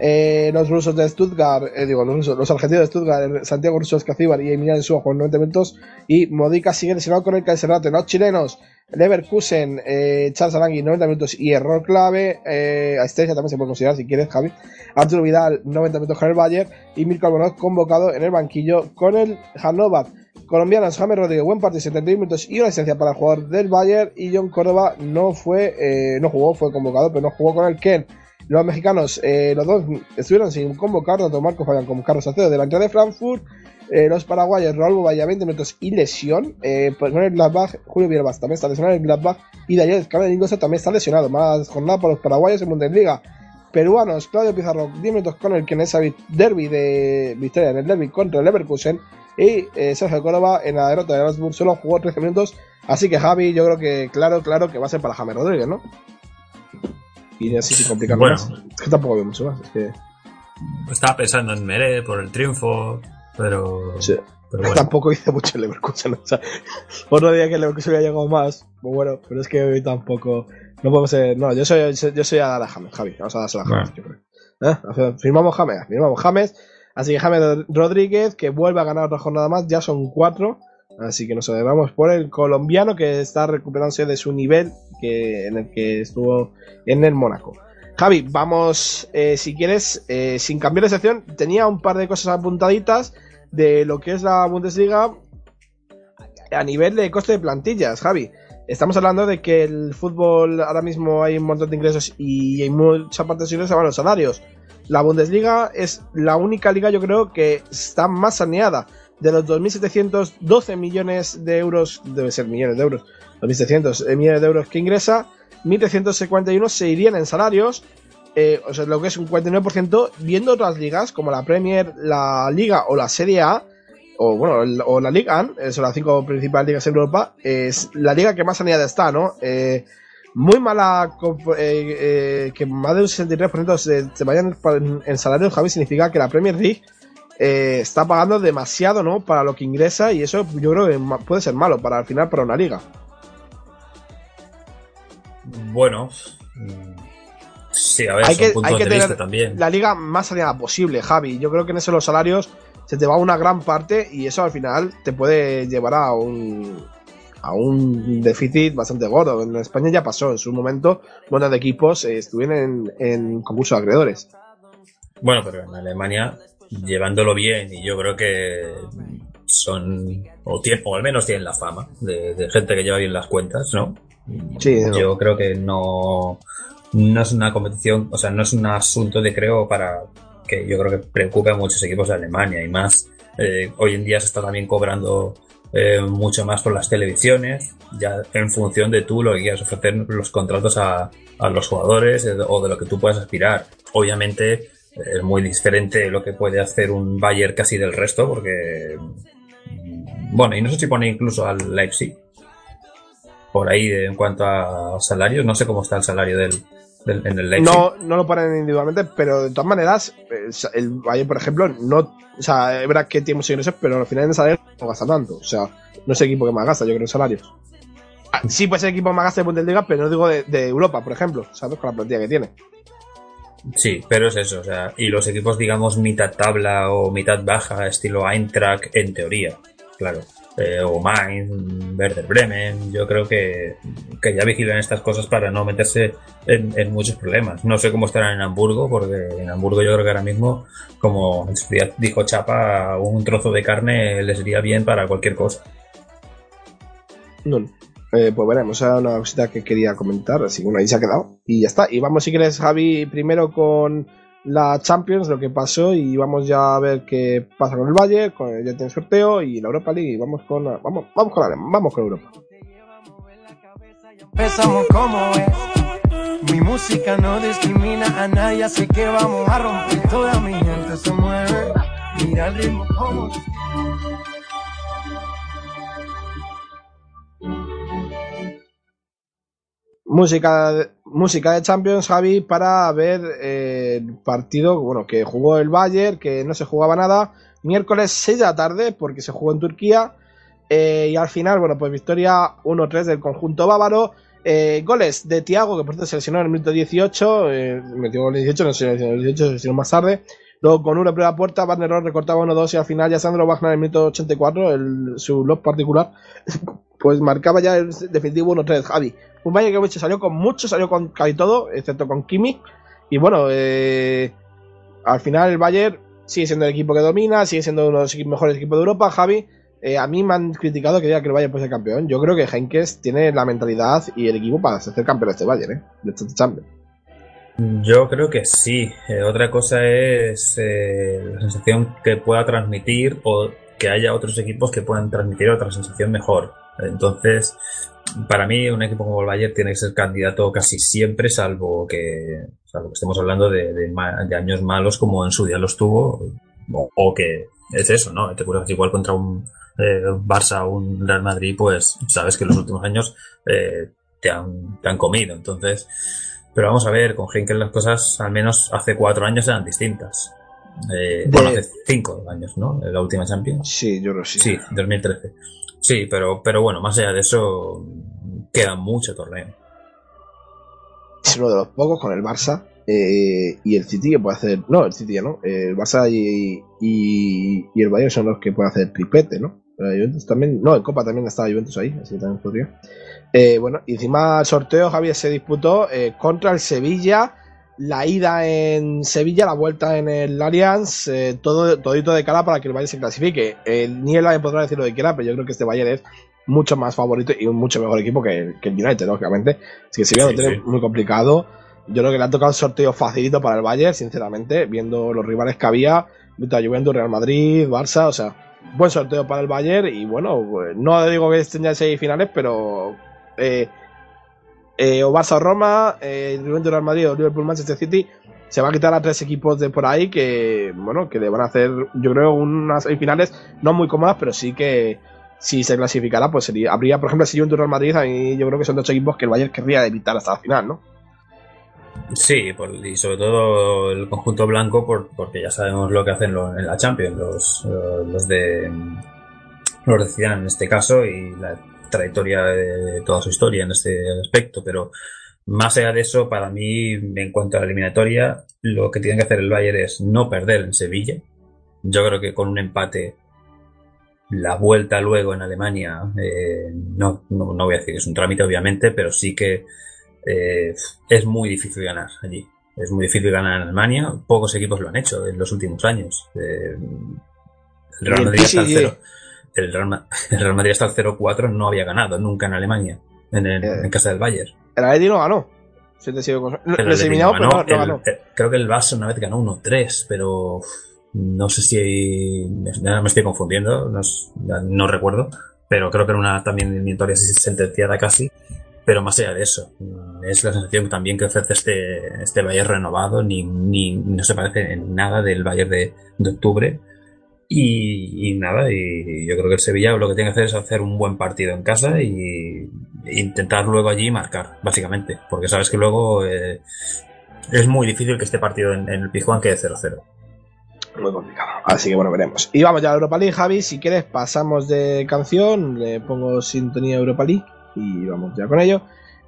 Eh, los rusos de Stuttgart, eh, digo, los, argentinos de Stuttgart, eh, Santiago Russo Escacíbar y Emiliano Suárez con 90 minutos. Y Modica sigue lesionado con el Kaiserate. Los chilenos, Leverkusen, Charles Arangui 90 minutos y error clave. Eh, también se puede considerar si quieres, Javi. Arturo Vidal 90 minutos con el Bayern. Y Mirko Albonoz convocado en el banquillo con el Hannover. Colombianos, James Rodríguez, buen partido, 71 minutos y una asistencia para el jugador del Bayern. Y John Córdoba no fue, no jugó, fue convocado, pero no jugó con el Ken. Los mexicanos, eh, los dos estuvieron sin convocar, tanto Marcos Fabián como Carlos Salcedo delante de Frankfurt. Eh, los paraguayos, Raúl Vaya 20 minutos y lesión. Eh, pues con el Gladbach, Julio Villalbaz también está lesionado en el Gladbach. Y Daniel Cameron también está lesionado. Más jornada para los paraguayos en Bundesliga. Peruanos, Claudio Pizarro, 10 minutos con el Kenesa Derby de Victoria en el Derby contra el Leverkusen. Y eh, Sergio Córdoba en la derrota de Salzburg solo jugó 13 minutos. Así que Javi, yo creo que claro, claro que va a ser para James Rodríguez, ¿no? Y así Bueno. más. Es que tampoco veo mucho más. Es que Estaba pensando en Meré por el triunfo, pero. Sí. pero [laughs] bueno. tampoco hice mucho el Leverkusen. O sea, otro día que el Leverkusen había llegado más, pues bueno, pero es que hoy tampoco. No podemos ser. No, yo soy, yo soy a la James, Javi. Vamos a dársela a James, yo creo. ¿Eh? O sea, Firmamos James, firmamos James. Así que James Rodríguez, que vuelve a ganar otra jornada más, ya son cuatro. Así que nos alegramos por el colombiano que está recuperándose de su nivel que, en el que estuvo en el Mónaco. Javi, vamos, eh, si quieres, eh, sin cambiar de sección, tenía un par de cosas apuntaditas de lo que es la Bundesliga a nivel de coste de plantillas, Javi. Estamos hablando de que el fútbol ahora mismo hay un montón de ingresos y hay mucha parte de los los salarios. La Bundesliga es la única liga, yo creo, que está más saneada. De los 2.712 millones de euros, debe ser millones de euros, 2.700 millones de euros que ingresa, 1.351 se irían en salarios, eh, o sea, lo que es un 49%, viendo otras ligas como la Premier, la Liga o la Serie A, o bueno, o la Liga AN, eh, son las cinco principales ligas en Europa, es la liga que más saneada está, ¿no? Eh, muy mala, eh, eh, que más de un 63% se, se vayan en, en salarios, Javi, significa que la Premier League eh, está pagando demasiado, ¿no? Para lo que ingresa y eso yo creo que puede ser malo para al final para una liga. Bueno. Sí, a ver, hay son que, puntos hay que de tener vista también. la liga más saneada posible, Javi. Yo creo que en eso los salarios se te va una gran parte y eso al final te puede llevar a un a un déficit bastante gordo. En España ya pasó en su momento, buenos de equipos eh, estuvieron en, en concurso de acreedores. Bueno, pero en Alemania, llevándolo bien, y yo creo que son, o, tien- o al menos tienen la fama de, de gente que lleva bien las cuentas, ¿no? Sí, no. Yo creo que no, no es una competición, o sea, no es un asunto de creo para que yo creo que preocupe a muchos equipos de Alemania y más. eh, hoy en día se está también cobrando eh, mucho más por las televisiones, ya en función de tú lo que quieras ofrecer los contratos a, a los jugadores eh, o de lo que tú puedas aspirar. Obviamente es muy diferente lo que puede hacer un Bayern casi del resto, porque mm, bueno, y no sé si pone incluso al Leipzig por ahí en cuanto a salarios, no sé cómo está el salario del, del- en el Leipzig. No, no lo ponen individualmente, pero de todas maneras, eh, el Bayern, por ejemplo, no. O sea, es verdad que tiene muchos ingresos, pero al final en salario no gasta tanto. O sea, no es el equipo que más gasta, yo creo, en salarios. Ah, Sí puede ser el equipo más gasta de Bundesliga, pero no digo de, de Europa, por ejemplo, ¿sabes? Con la plantilla que tiene. Sí, pero es eso, o sea, y los equipos, digamos, mitad tabla o mitad baja, estilo Eintracht, en teoría, claro. Eh, o Mainz, Werder Bremen, yo creo que, que ya vigilan estas cosas para no meterse en, muchos problemas. No sé cómo estarán en Hamburgo, porque en Hamburgo yo creo que ahora mismo, como dijo Chapa, un trozo de carne les iría bien para cualquier cosa. No. Eh, pues veremos, era una cosita que quería comentar, así que bueno, ahí se ha quedado. Y ya está. Y vamos, si quieres, Javi, primero con la Champions, lo que pasó, y vamos ya a ver qué pasa con el Valle, con el ya tiene sorteo, y la Europa League, y vamos con, vamos, vamos con, la, vamos con Europa. Empezamos como es. Mi música no discrimina a nadie, así que vamos a romper. Toda mi gente se mueve. Mira el ritmo como. Música, música de Champions, Javi, para ver eh, el partido bueno, que jugó el Bayern, que no se jugaba nada, miércoles 6 de la tarde, porque se jugó en Turquía, eh, y al final, bueno, pues victoria 1-3 del conjunto bávaro. Eh, goles de Thiago, que por cierto se lesionó en el minuto 18, eh, metió gol en el 18, no se lesionó el 18, se lesionó más tarde. Luego con en primera puerta, Van der recortaba 1-2 y al final ya Sandro Wagner en el minuto 84, el, su lob particular, [laughs] pues marcaba ya el definitivo 1-3, Javi. Un Bayern que salió con mucho, salió con casi todo, excepto con Kimi. Y bueno, eh, al final el Bayern sigue siendo el equipo que domina, sigue siendo uno de los mejores equipos de Europa, Javi. Eh, a mí me han criticado que diga que el Bayern puede ser campeón. Yo creo que Henkes tiene la mentalidad y el equipo para ser campeón de este Bayern, ¿eh? De este Champions. Yo creo que sí. Eh, otra cosa es eh, la sensación que pueda transmitir o que haya otros equipos que puedan transmitir otra sensación mejor. Entonces, para mí, un equipo como el Bayern tiene que ser candidato casi siempre, salvo que, salvo que estemos hablando de, de de años malos como en su día los tuvo, o, o que es eso, ¿no? Te curas igual contra un eh, Barça o un Real Madrid, pues sabes que los últimos años eh, te, han, te han comido. Entonces, pero vamos a ver, con Henkel las cosas, al menos hace cuatro años, eran distintas. Eh, De- Bueno, hace cinco años, ¿no? La última Champions. Sí, yo creo que sí. Sí, 2013. Sí, pero, pero bueno, más allá de eso, queda mucho torneo. Es uno de los pocos con el Barça eh, y el City que puede hacer. No, el City ya no. eh, el Barça y, y, y el Bayern son los que pueden hacer triplete, ¿no? La Juventus también. No, en Copa también estaba Juventus ahí, así que también podría. Eh, bueno, y encima el sorteo, Javier se disputó eh, contra el Sevilla. La ida en Sevilla, la vuelta en el Allianz, eh, todo, todito de cara para que el Bayern se clasifique. Ni el Bayern podrá decir lo que quiera, pero yo creo que este Bayern es mucho más favorito y un mucho mejor equipo que el, que el United, lógicamente. Así que Sevilla Sí, lo tiene sí. muy complicado. Yo creo que le ha tocado un sorteo facilito para el Bayern, sinceramente, viendo los rivales que había, viendo a Juventus, Real Madrid, Barça, o sea, buen sorteo para el Bayern y bueno, pues, no digo que estén ya en seis finales, pero eh, eh, o Barça o Roma, eh, Real Madrid o Liverpool, Manchester City, se va a quitar a tres equipos de por ahí que, bueno, que le van a hacer, yo creo, unas semifinales no muy cómodas, pero sí que si se clasificara, pues sería, habría, por ejemplo, si Juventus, Real Madrid, a yo creo que son dos equipos que el Bayern querría evitar hasta la final, ¿no? Sí, por- y sobre todo el conjunto blanco, por- porque ya sabemos lo que hacen lo- en la Champions, los, eh, los de los de Zidane en este caso y la trayectoria de toda su historia en este aspecto, pero más allá de eso, para mí, en cuanto a la eliminatoria, lo que tiene que hacer el Bayern es no perder en Sevilla. Yo creo que con un empate, la vuelta luego en Alemania, eh, no, no, no voy a decir que es un trámite, obviamente, pero sí que eh, es muy difícil ganar allí. Es muy difícil ganar en Alemania. Pocos equipos lo han hecho en los últimos años. Eh, el Real Madrid el PSG. 0. El Real, [laughs] el Real Madrid hasta el 0-4 no había ganado nunca en Alemania, en, el- Eh. en casa del Bayern. El Atleti no ganó. Se te sigue con- El Lo Atleti eliminado, no pero no, ganó. no El- ganó. creo que el Barça una vez ganó 1-3, pero uf, no sé si ya me estoy confundiendo, no, no recuerdo, pero creo que era una también así sentenciada casi. Pero más allá de eso, mm, es la sensación también que ofrece este, este Bayern renovado, ni, ni no se parece en nada del Bayern de, de octubre. Y, nada, y yo creo que el Sevilla lo que tiene que hacer es hacer un buen partido en casa y intentar luego allí marcar, básicamente. Porque sabes que luego eh, es muy difícil que este partido en, el Pizjuán quede 0-0. Muy complicado. Así que bueno, veremos. Y vamos ya a Europa League, Javi. Si quieres, pasamos de canción. Le pongo sintonía Europa League y vamos ya con ello.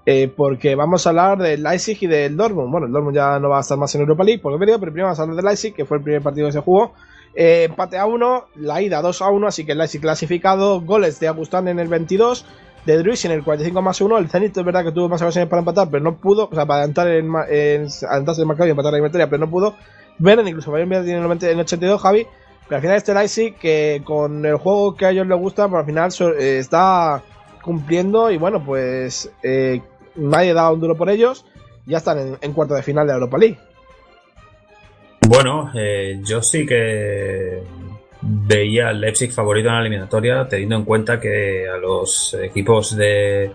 Eh, porque vamos a hablar del Leipzig y del Dortmund. Bueno, el Dortmund ya no va a estar más en Europa League porque he venido, pero primero vamos a hablar del Leipzig, que fue el primer partido que se jugó. Eh, empate a 1, la ida 2 a 1, así que el Leipzig clasificado. Goles de Agustán en el 22, de Druis en el 45 más 1. El Zenit es verdad que tuvo más ocasiones para empatar, pero no pudo. O sea, para adelantar en, en, adelantarse el marcador y empatar la eliminatoria, pero no pudo. Beren, incluso Bayern Múnich tiene el 90 en 82, Javi. Pero al final este Leipzig, que con el juego que a ellos les gusta, pero al final eh, está cumpliendo y bueno, pues eh, nadie da un duro por ellos. Ya están en, en cuarto de final de Europa League. Bueno, eh, yo sí que veía al Leipzig favorito en la eliminatoria, teniendo en cuenta que a los equipos de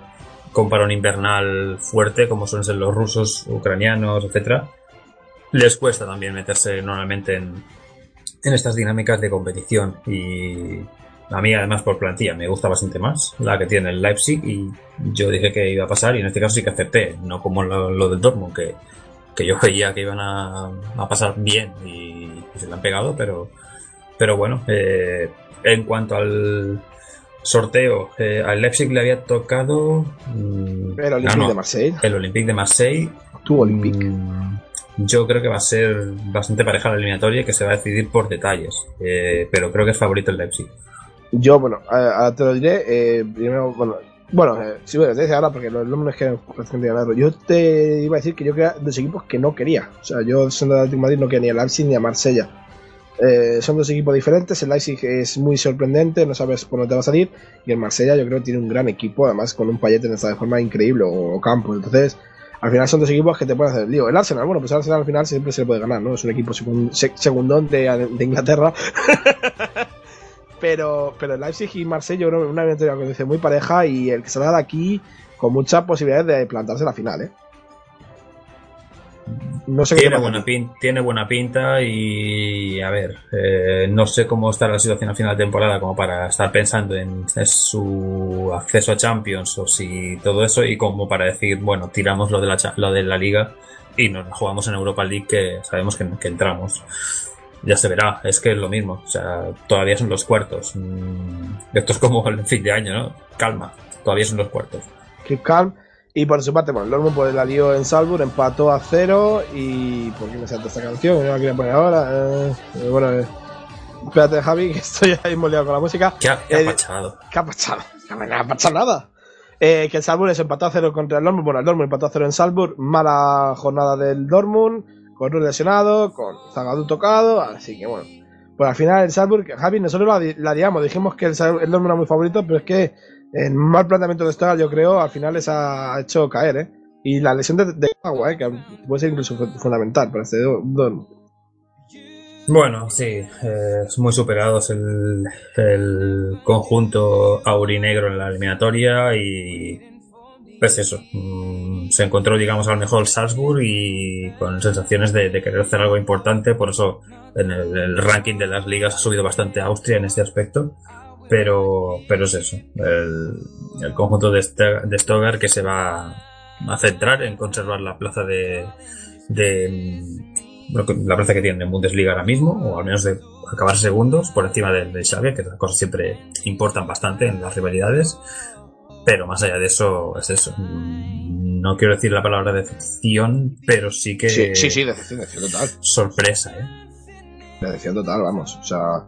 con parón invernal fuerte, como suelen ser los rusos, ucranianos, etcétera, les cuesta también meterse normalmente en, en estas dinámicas de competición. Y a mí, además, por plantilla, me gusta bastante más la que tiene el Leipzig. Y yo dije que iba a pasar, y en este caso sí que acepté, no como lo, lo del Dortmund, que, que yo veía que iban a, a pasar bien y, y se le han pegado, pero, pero bueno, eh, en cuanto al sorteo, eh, al Leipzig le había tocado. mm, El Olympique de Marseille. El Olympique de Marseille. Tu Olympique. Mm, Yo creo que va a ser bastante pareja la eliminatoria y que se va a decidir por detalles. Eh, pero creo que es favorito el Leipzig. Yo, bueno, a- a- te lo diré. eh, primero, bueno, bueno, eh, sí, bueno, te dice ahora porque los nombres que de ganarlo. Yo te iba a decir que yo quería dos equipos que no quería. O sea, yo siendo de Atlético Madrid no quería ni a Leipzig ni a Marsella. Eh, son dos equipos diferentes. El Leipzig es muy sorprendente, no sabes por dónde va a salir. Y el Marsella, yo creo que tiene un gran equipo, además con un Payet en esta de forma increíble o, Campo. Entonces, al final son dos equipos que te pueden hacer el Arsenal, bueno, pues el Arsenal al final siempre se le puede ganar, ¿no? Es un equipo segun- se- segundón de, de Inglaterra. [laughs] pero, pero Leipzig y Marsella, yo creo que una dice muy pareja y el que salga de aquí con muchas posibilidades de plantarse en la final, ¿eh? No sé Tiene buena, pin- tiene buena pinta y a ver, eh, no sé cómo está la situación al final de temporada como para estar pensando en su acceso a Champions o si todo eso y como para decir, bueno, tiramos lo de la, lo de la liga y nos jugamos en Europa League que sabemos que, que entramos. Ya se verá, es que es lo mismo, o sea, todavía son los cuartos. Mm, Esto es como [laughs] el fin de año, ¿no? Calma, todavía son los cuartos. Keep calm. Y por su parte, bueno, el Dortmund pues la lió en Salzburg, empató a cero y... ¿Por qué me salta esta canción? No la quería poner ahora. eh, eh, bueno, eh, espérate Javi, [laughs] que estoy ahí moleado con la música. ¿Qué ha, qué ha Eh, pachado? ¿Qué ha pasado? [laughs] No me ha pasado nada. Eh, que el Salzburg se empató a cero contra el Dortmund. Bueno, el Dortmund empató a cero en Salzburg. Mala jornada del Dortmund. Con un lesionado, con Zagadou tocado. Así que bueno. Pues al final el Salzburg, Javi, nosotros la, la. Dijimos que el, el era muy favorito, pero es que el mal planteamiento de Stuttgart, yo creo, al final les ha hecho caer, ¿eh? Y la lesión de, de Agua, ¿eh? Que puede ser incluso fu- fundamental para este Do- Dortmund. Bueno, sí, eh, muy superados el, el conjunto aurinegro en la eliminatoria y pues eso, mm, se encontró digamos a lo mejor Salzburg y con sensaciones de, de querer hacer algo importante, por eso en el, ranking de las ligas ha subido bastante Austria en este aspecto, pero, pero es eso, el, conjunto de, de Stuttgart que se va a centrar en conservar la plaza de, de mm, la plaza que tienen en Bundesliga ahora mismo, o al menos de acabar segundos por encima del de Xavi, que las cosas siempre importan bastante en las rivalidades. Pero más allá de eso, es eso. No quiero decir la palabra decepción, pero sí que. Sí, sí, sí, decepción, decepción total. Sorpresa, ¿eh? Decepción total, vamos. O sea,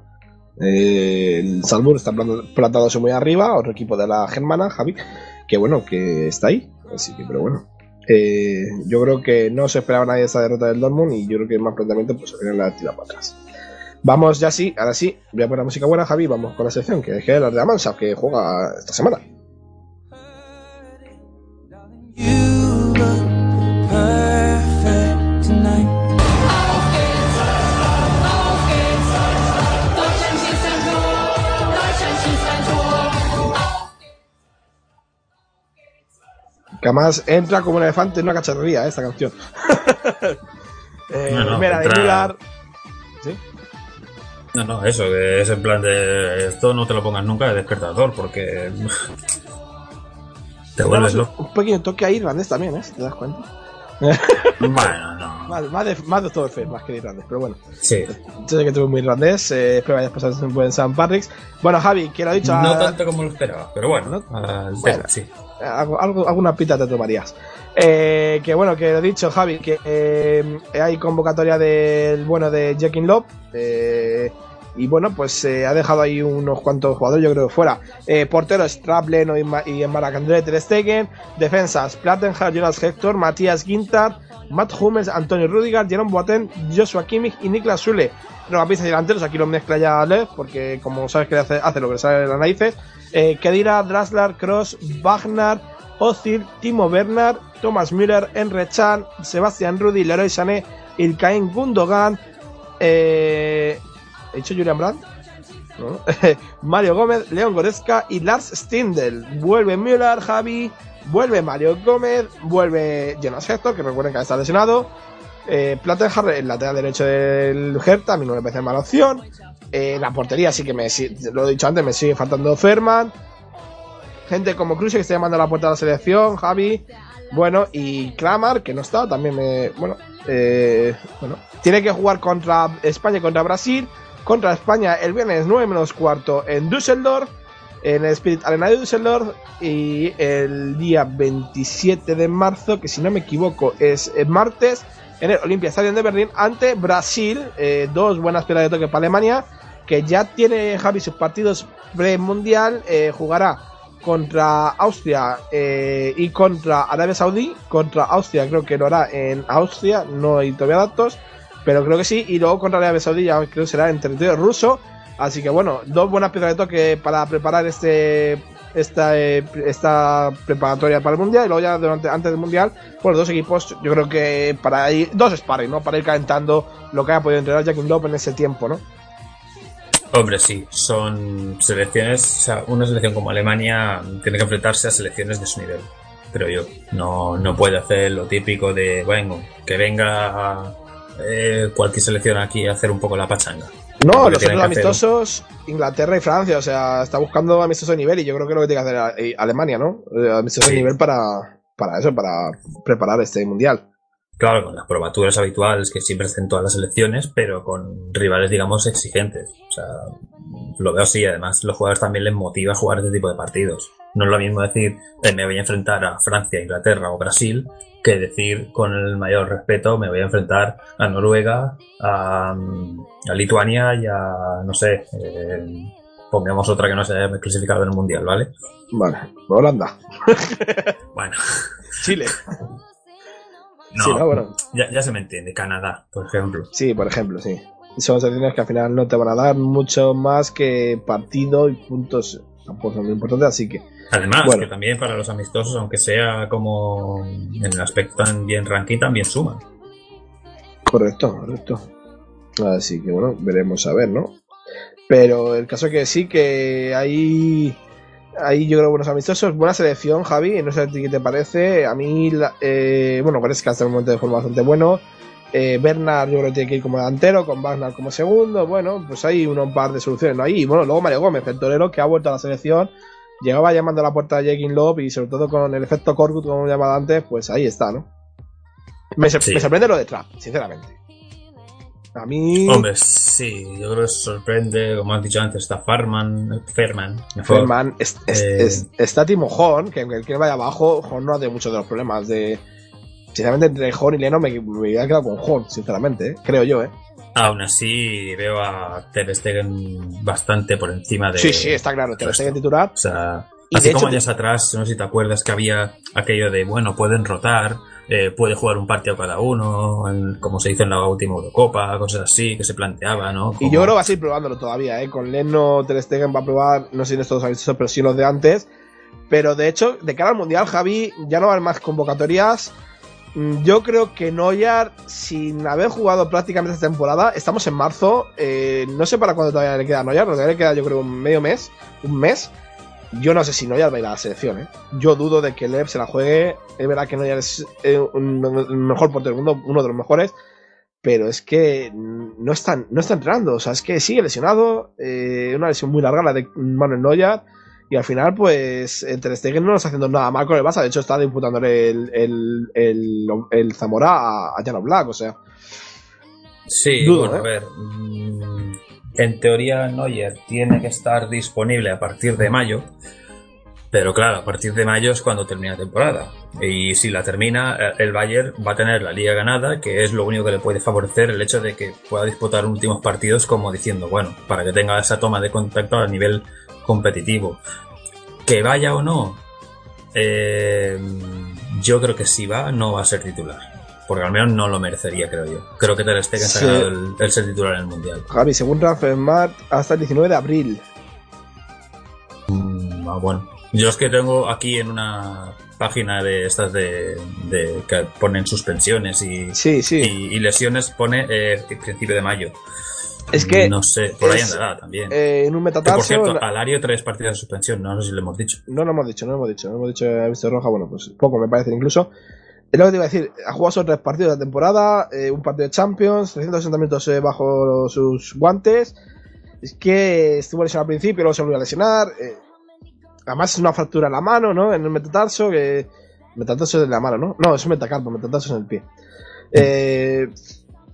eh, el Salzburg está plant- plantándose muy arriba, otro equipo de la Germana, Javi, que bueno, que está ahí. Así que, pero bueno. Eh, yo creo que no se esperaba nadie esa derrota del Dortmund y yo creo que más planteamiento pues final la tira para atrás. Vamos ya sí, ahora sí, voy a poner música buena, Javi, vamos con la sección que es que la de Amansa, que juega esta semana. Perfect tonight. Que además entra como un elefante en una cacharrería, eh, esta canción. [laughs] eh, No, no, primera de entra- Müller. ¿Sí? No, no, eso, que es en plan de. Esto no te lo pongas nunca de despertador, porque. Te vuelves Tenemos loco. Un pequeño toque ahí irlandés también, ¿eh? Si ¿Te das cuenta? Bueno, no. Más, más de, más de todo más que de irlandés, pero bueno. Sí. Yo sé que tuve muy irlandés, eh, espero que hayas pasado un buen San Patrick's. Bueno, Javi, que lo ha dicho. No ah, tanto como lo esperaba, pero bueno, al Bueno. tema, sí. algo, alguna pita te tomarías. Eh, que bueno, que lo he dicho, Javi, que eh, hay convocatoria del bueno de Jackin Love. eh, y bueno, pues eh, ha dejado ahí unos cuantos jugadores, yo creo que fuera. Eh, portero Strap, Leno y, Ma- y Maracandré Ter Stegen. Defensas Plattenhardt, Jonas Hector, Matías Gintar, Matt Hummels, Antonio Rudiger, Jerome Boateng, Joshua Kimmich y Niklas. Regapistas y delanteros, aquí lo mezcla ya Lev, porque como sabes que hace, hace lo que le sale de las narices. Eh, Kedira, Draslar, Cross, Wagner, Ozil, Timo Werner, Thomas Müller, Enre Chan, Sebastián Rudy, Leroy Sané, Ilkain Gundogan, eh, ¿he dicho Julian Brandt? [laughs] Mario Gómez, León Goretzka y Lars Stindl. Vuelve Müller, Javi, vuelve Mario Gómez, vuelve Jonas Hector, que recuerden que está lesionado. Eh, Plattenhardt, el lateral derecho del Hertha, a mí no me parece mala opción. Eh, la portería sí que me, lo he dicho antes, me sigue faltando Ferman. Gente como Cruz que está llamando a la puerta de la selección, Javi. Bueno, y Kramar, que no está, también me. Bueno, eh, bueno. Tiene que jugar contra España y contra Brasil. Contra España el viernes 9 menos cuarto en Düsseldorf. En el Spirit Arena de Düsseldorf. Y el día 27 de marzo, que si no me equivoco es martes, en el Olympia Stadium de Berlín ante Brasil. Eh, dos buenas piedras de toque para Alemania. Que ya tiene Javi sus partidos pre-mundial. eh, jugará contra Austria eh, y contra Arabia Saudí. Contra Austria creo que lo hará en Austria, no hay todavía datos, pero creo que sí. Y luego contra Arabia Saudí ya creo que será en territorio ruso. Así que bueno, dos buenas piedras de toque para preparar este esta, eh, esta preparatoria para el mundial y luego ya durante antes del mundial pues dos equipos yo creo que para ir dos sparring no para ir calentando lo que haya podido entrenar Jack Lop en ese tiempo no Hombre, sí, son selecciones, o sea, una selección como Alemania tiene que enfrentarse a selecciones de su nivel, creo yo. No, no puede hacer lo típico de, bueno, que venga eh, cualquier selección aquí a hacer un poco la pachanga. No, los otros hacer- amistosos, Inglaterra y Francia, o sea, está buscando amistoso de nivel y yo creo que es lo que tiene que hacer eh, Alemania, ¿no? Eh, Amistoso de nivel para, para eso, para preparar este mundial. Claro, con las probaturas habituales que siempre hacen todas las selecciones, pero con rivales, digamos, exigentes. O sea, lo veo así. Además, los jugadores también les motiva a jugar este tipo de partidos. No es lo mismo decir, eh, me voy a enfrentar a Francia, Inglaterra o Brasil, que decir, con el mayor respeto, me voy a enfrentar a Noruega, a, a Lituania y a, no sé, eh, pongamos otra que no se haya clasificado en el Mundial, ¿vale? Vale, Holanda. [laughs] Bueno. Chile. No, Sí, no, bueno. ya, ya se me entiende. Canadá, por ejemplo. Sí, por ejemplo, sí. Son selecciones que al final no te van a dar mucho más que partido y puntos. Tampoco son muy importantes, así que. Además, Bueno. que también para los amistosos, aunque sea como en el aspecto también ranking, también suman. Correcto, correcto. Así que bueno, veremos a ver, ¿no? Pero el caso es que sí, que hay, hay yo creo buenos amistosos, buena selección, Javi, no sé a ti qué te parece. A mí, la- eh, bueno, parece que hasta el momento de forma bastante bueno. Eh, Bernard yo creo que tiene que ir como delantero, con Wagner como segundo. Bueno, pues hay un par de soluciones, ¿no? Ahí, y bueno, luego Mario Gómez, el torero que ha vuelto a la selección. Llegaba llamando a la puerta de Jakin Love y sobre todo con el efecto Corgut, como llamado antes, pues ahí está, ¿no? Me, sor- Sí. me sorprende lo de Trap, sinceramente. A mí. Hombre, sí, yo creo que sorprende, como has dicho antes, está Farman, Ferman, mejor. Ferman, es- es- Eh, es- está Timo Horn, que aunque el que vaya abajo, no hace muchos de los problemas de. Sinceramente, entre Horn y Leno me, me hubiera quedado con Horn, sinceramente, ¿eh? creo yo, ¿eh? Aún así, veo a Ter Stegen bastante por encima de. Sí, sí, está claro, Ter Stegen titular. O sea, Y así como hecho- años atrás, no sé si te acuerdas que había aquello de, bueno, pueden rotar, eh, puede jugar un partido cada uno, en- como se hizo en la última Eurocopa, cosas así que se planteaba, ¿no? Y yo creo que va a seguir probándolo todavía, ¿eh? Con Leno, Ter Stegen va a probar, no sé si en estos amistosos, pero sí los de antes. Pero de hecho, de cara al Mundial, Javi, ya no van más convocatorias. Mm, Yo creo que Neuer, sin haber jugado prácticamente esta temporada, estamos en marzo, eh, no sé para cuándo todavía le queda a Neuer, todavía le queda yo creo un medio mes, un mes. Yo no sé si Neuer va a ir a la selección, ¿eh? Yo dudo de que Lev se la juegue. Es verdad que Neuer es eh, el mejor portero del mundo, uno de los mejores, pero es que no está, no está entrenando. O sea, es que sigue lesionado. eh, una lesión muy larga, la de Manuel Neuer. Y al final, pues, Ter Stegen no está haciendo nada mal con el Barça. De hecho, está disputándole el, el, el, el Zamora a, a Jan Oblak, o sea. Sí, Dudo, bueno, ¿eh? a ver. mm, En teoría, Neuer tiene que estar disponible a partir de mayo. Pero claro, a partir de mayo es cuando termina la temporada. Y si la termina, eh, el Bayern va a tener la liga ganada, que es lo único que le puede favorecer el hecho de que pueda disputar últimos partidos como diciendo, bueno, para que tenga esa toma de contacto a nivel competitivo. Que vaya o no, eh, yo creo que si va, no va a ser titular. Porque al menos no lo merecería, creo yo. Creo que Ter Stegen se Sí. ha ganado el, el ser titular en el Mundial. Javi, según Transfermarkt, hasta el 19 de abril. Mm, bueno. Yo es que tengo aquí en una página de estas de, de que ponen suspensiones y, Sí, sí. y, y lesiones, pone eh, principio de mayo. Es que No sé, por ahí andará también. eh, en un Que, por metatarso. cierto, la- Alario tres partidos de suspensión, no sé si le hemos dicho. No lo hemos dicho, no lo hemos dicho. No hemos dicho, he visto roja, bueno, pues poco me parece incluso. Es lo que te iba a decir, ha jugado solo tres partidos de la temporada, eh, un partido de Champions, 360 minutos eh, bajo sus guantes. Es que estuvo lesionado al principio, luego se volvió a lesionar. eh, además es una fractura en la mano, ¿no? En el metatarso, que... Metatarso es de la mano, ¿no? No, es un metacarpo, metatarso es en el pie. Eh,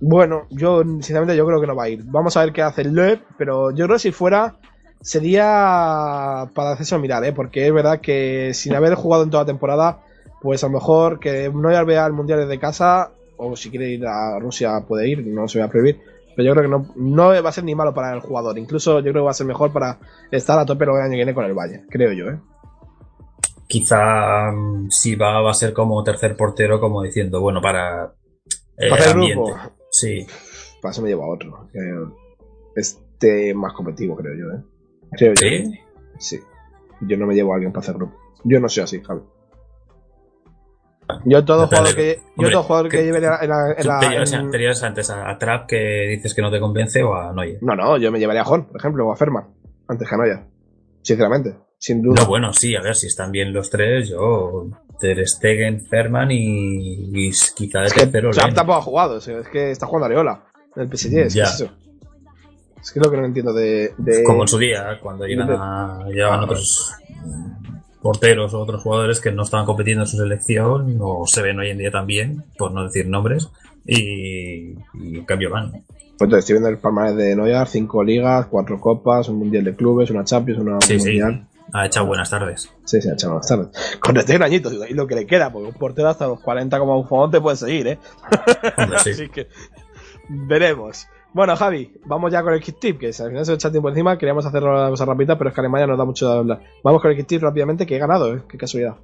bueno, yo sinceramente yo creo que no va a ir. Vamos a ver qué hace el Loeb, pero yo creo que si fuera sería para hacerse mirar, ¿eh? Porque es verdad que sin haber jugado en toda la temporada, pues a lo mejor que no vea el Mundial desde casa, o si quiere ir a Rusia puede ir, no se va a prohibir. Pero yo creo que no, no va a ser ni malo para el jugador. Incluso yo creo que va a ser mejor para estar a tope el año que viene con el Valle, creo yo, ¿eh? Quizá mm, si va, va a ser como tercer portero, como diciendo, bueno, para eh, Para hacer ambiente. grupo. Sí. Para eso me llevo a otro. que Este más competitivo, creo yo, ¿eh? Creo yo. ¿Sí? Sí. Yo no me llevo a alguien para hacer grupo. Yo no soy así, Javi. Yo todo Depende. jugador que, yo Hombre, todo jugador que ¿qué- lleve en la, en la- en ¿Tú la- te llevas, en- te llevas antes a, a Trap que dices que no te convence o a Noye? No, no, yo me llevaría a Horn, por ejemplo, o a Ferman, antes que a Neuer. Sinceramente, sin duda. No, bueno, sí, a ver, si están bien los tres, yo Ter Stegen, Ferman y, y quizá de es que tercero tampoco ha jugado, es es que está jugando Areola en el PSG, es que Ya. es eso. Es que es lo que no entiendo de. de- Como en su día, cuando iban a, llevaban Ah, otros porteros o otros jugadores que no estaban compitiendo en su selección, o se ven hoy en día también, por no decir nombres, y, y en cambio van. Pues entonces, estoy viendo el palmarés de Neuer, cinco ligas, cuatro copas, un mundial de clubes, una Champions, una Sí, sí, mundial. Ha echado buenas tardes. Sí, sí, ha echado más tarde. Con 31 añitos y lo que le queda, porque un portero hasta los 40 como un te puede seguir, ¿eh? Hombre, sí. [laughs] Así que veremos. Bueno, Javi, vamos ya con el kit tip, que al final se echa tiempo encima, queríamos hacer una cosa rápida, pero es que Alemania nos da mucho de hablar. Vamos con el kit tip rápidamente, que he ganado, ¿eh? Qué casualidad.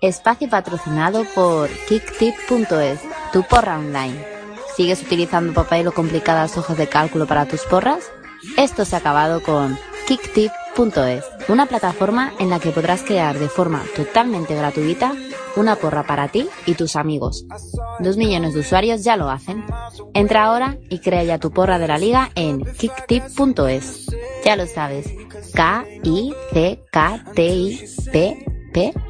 Espacio patrocinado por kicktip.es, tu porra online. ¿Sigues utilizando papel o complicadas hojas de cálculo para tus porras? Esto se ha acabado con kicktip.es, una plataforma en la que podrás crear de forma totalmente gratuita una porra para ti y tus amigos. Dos millones de usuarios ya lo hacen. Entra ahora y crea ya tu porra de la liga en kicktip.es. Ya lo sabes, K-I-C-K-T-I-P-P punto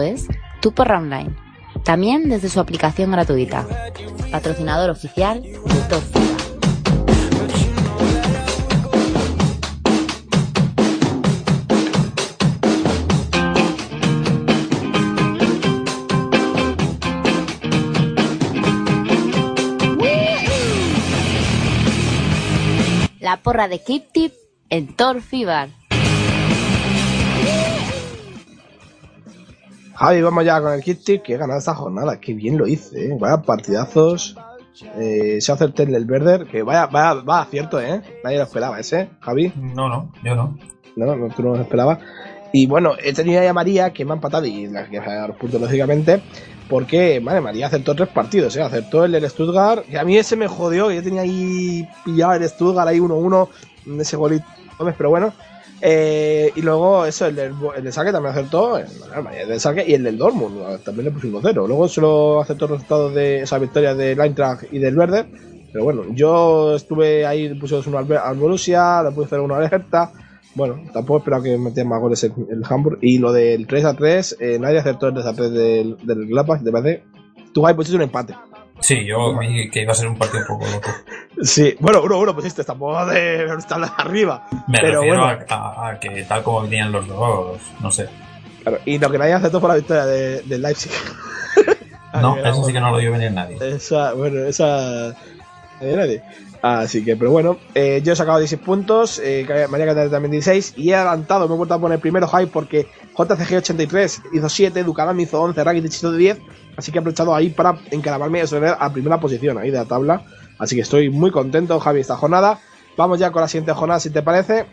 es tu porra online. También desde su aplicación gratuita. Patrocinador oficial de Top. La porra de Kip Tip en Thor Javi, vamos ya con el kit tip, que he ganado esta jornada. Qué bien lo hice, ¿eh? Vaya partidazos. Eh, se hace el tel del Werder, que vaya, vaya, va acierto, ¿eh? Nadie lo esperaba ese, Javi. No, no, yo no. No, no, tú no lo esperabas. Y bueno, he tenido ahí a María, que me ha empatado y la que a los puntos, lógicamente. Porque, madre, María acertó tres partidos, ¿eh? Acertó el del Stuttgart, que a mí ese me jodió, que yo tenía ahí pillado el Stuttgart ahí 1-1, ese golito, pero bueno. Eh, y luego, eso, el el de saque también acertó, el, del saque y el del Dortmund, también le puse 1-0. Luego solo acertó los resultados de esa victoria del Eintracht y del Werder. Pero bueno, yo estuve ahí, le puse 1 al, Borussia, le puse 1 al Hertha. Bueno, tampoco esperaba que metieran más goles el, el Hamburg. Y lo del 3 a 3, eh, nadie acertó el 3 a 3 del, del Gladbach, de verdad. Tú ahí pusiste un empate. Sí, yo vi que iba a ser un partido un poco loco. Sí, bueno, uno, uno pusiste, tampoco de estar arriba. Me pero refiero bueno, a, que tal como venían los dos, no sé. claro, y lo que nadie acertó fue la victoria de- del Leipzig. [laughs] No, [laughs] eso sí que no lo vio venir nadie. Esa, bueno, esa. Nadie, nadie. Así que, pero bueno, eh, yo he sacado 16 puntos, eh, María Catalina también 16, y he adelantado, me he vuelto a poner primero high porque JCG83 hizo 7, Ducalam hizo 11, Rakitic hizo 10, así que he aprovechado ahí para encaramarme y a primera posición ahí de la tabla. Así que estoy muy contento, Javi, esta jornada. Vamos ya con la siguiente jornada, si te parece.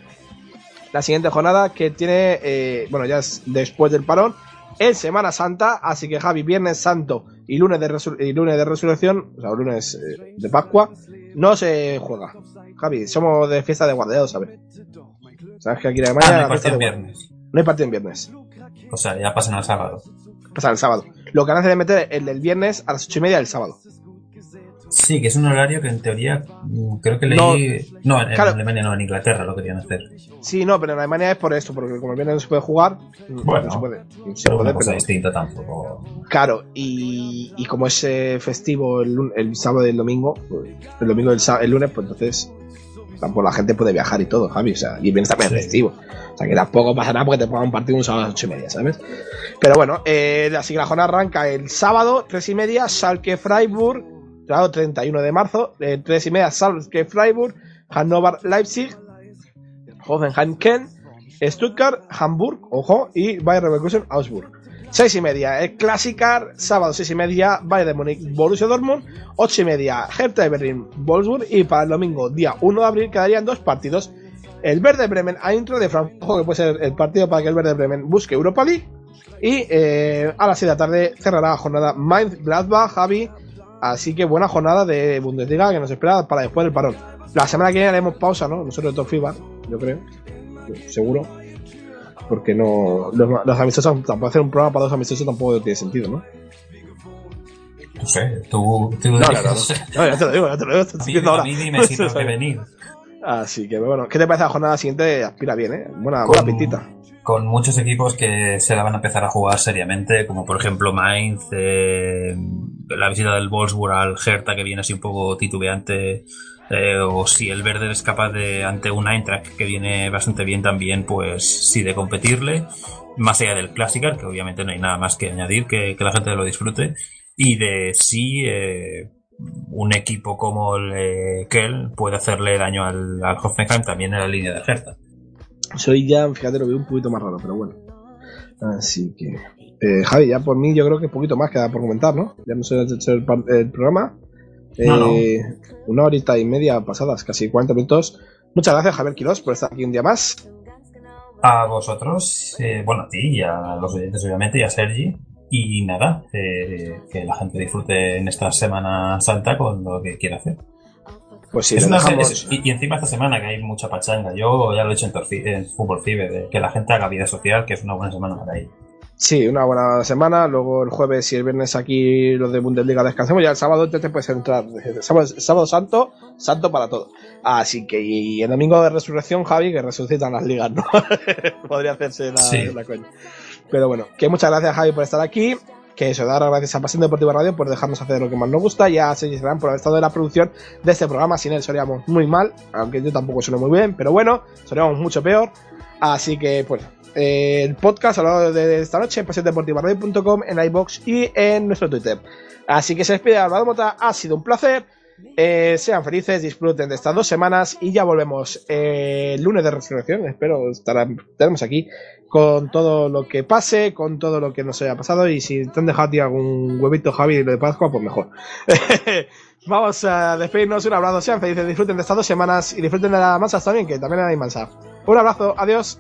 la siguiente jornada que tiene, eh, bueno, ya es después del parón, en Semana Santa, así que Javi, Viernes Santo y lunes de, y lunes de Resurrección, o sea, lunes eh, de Pascua, no se juega. Javi, somos de fiesta de guardeados, ¿sabes? Sabes que aquí en Ah, Alemania no hay partido en viernes. No hay partido en viernes, O sea, ya pasan al sábado. Pasa el sábado. Lo que han de meter el del viernes a las ocho y media del sábado. Sí, que es un horario que en teoría mm, creo que leí. No, No, en, claro. Alemania no, en Inglaterra lo querían hacer. Sí, no, pero en Alemania es por esto, porque como el viernes no se puede jugar, Bueno, no se puede. Se pero puede, una cosa pero- distinta tampoco. Claro, y, y como es eh, festivo el, el sábado y el domingo, pues, el domingo y el, el lunes, pues entonces tampoco la gente puede viajar y todo, Javi. O sea, y viernes también es Sí. festivo. O sea, que tampoco pasa nada porque te pongan un partido un sábado a las ocho y media, ¿sabes? Pero bueno, eh, así que la jornada arranca el sábado, tres y media, Schalke Freiburg, sábado 31 de marzo, eh, tres y media, Schalke Freiburg, Hannover Leipzig, Hoffenheim Kent, Stuttgart, Hamburg, ojo, y Bayer Leverkusen Augsburg. Seis y media, el Classicar, sábado seis y media, Bayern de Múnich, Borussia Dortmund, ocho y media, Hertha de Berlín, Wolfsburg, y para el domingo, día 1 de abril, quedarían dos partidos. El Verde Bremen a intro de Frankfurt, que puede ser el partido para que el Verde Bremen busque Europa League. Y eh, a las 6 de la tarde cerrará la jornada Mainz Gladbach, Javi. Así que buena jornada de Bundesliga que nos espera para después del parón. La semana que viene haremos pausa, ¿no? Nosotros Top FIBA, yo creo. Seguro. Porque no. Los, los amistosos, tampoco hacer un programa para dos amistosos tampoco tiene sentido, ¿no? No sé, tú. tú No, no, no, no. No, ya te lo digo, ya te lo digo. te estoy A mí- diciendo a ahora. mí dime si tengo que [laughs] venir. Así que bueno, ¿qué te parece la jornada siguiente? Aspira bien, ¿eh? Buena, buena pintita. con muchos equipos que se la van a empezar a jugar seriamente, como por ejemplo Mainz, eh, la visita del Wolfsburg al Hertha que viene así un poco titubeante, eh, o si el Verde es capaz de, ante un Eintracht que viene bastante bien también, pues sí de competirle, más allá del Classical, que obviamente no hay nada más que añadir, que, la gente lo disfrute, y de si eh, un equipo como el eh, Kell puede hacerle daño al, al Hoffenheim también en la línea de Hertha. Soy ya, fíjate, lo veo un poquito más raro, pero bueno. Así que. Eh, Javi, ya por mí yo creo que un poquito más queda por comentar, ¿no? Ya sé hecho el, el programa. No, no. Eh, Una horita y media pasadas, casi 40 minutos. Muchas gracias, Javier Quirós, por estar aquí un día más. A vosotros, eh, bueno, a ti y a los oyentes, obviamente, y a Sergi. Y nada, eh, que la gente disfrute en esta Semana Santa con lo que quiera hacer. Pues sí, Es una- es- y, y encima esta semana que hay mucha pachanga. Yo ya lo he dicho en, Torfi- en Fútbol Fibe, de que la gente haga vida social, que es una buena semana para ello. Sí, una buena semana. Luego el jueves y el viernes aquí los de Bundesliga descansamos. Ya el sábado te puedes entrar. Sábado, sábado santo, santo para todo. Así que y el domingo de resurrección, Javi, que resucitan las ligas, ¿no? [laughs] Podría hacerse la, Sí. la coña. Pero bueno, que muchas gracias, Javi, por estar aquí. Que eso, dar gracias a Pasión Deportiva Radio por dejarnos hacer lo que más nos gusta. Y a Sergi Serrán por haber estado en la producción de este programa. Sin él seríamos muy mal, aunque yo tampoco sueno muy bien, pero bueno, seríamos mucho peor. Así que, pues, eh, el podcast a lo de esta noche en pasiondeportivaradio.com, en iBox y en nuestro Twitter. Así que se despide Álvaro Mota, ha sido un placer. Eh, sean felices, disfruten de estas dos semanas y ya volvemos eh, el lunes de resurrección. Espero estar estaremos aquí con todo lo que pase, con todo lo que nos haya pasado. Y si te han dejado ti algún huevito, Javi, de Pascua, pues mejor. [laughs] Vamos a despedirnos. Un abrazo, sean felices, disfruten de estas dos semanas y disfruten de las masas también, que también hay mansas. Un abrazo, adiós.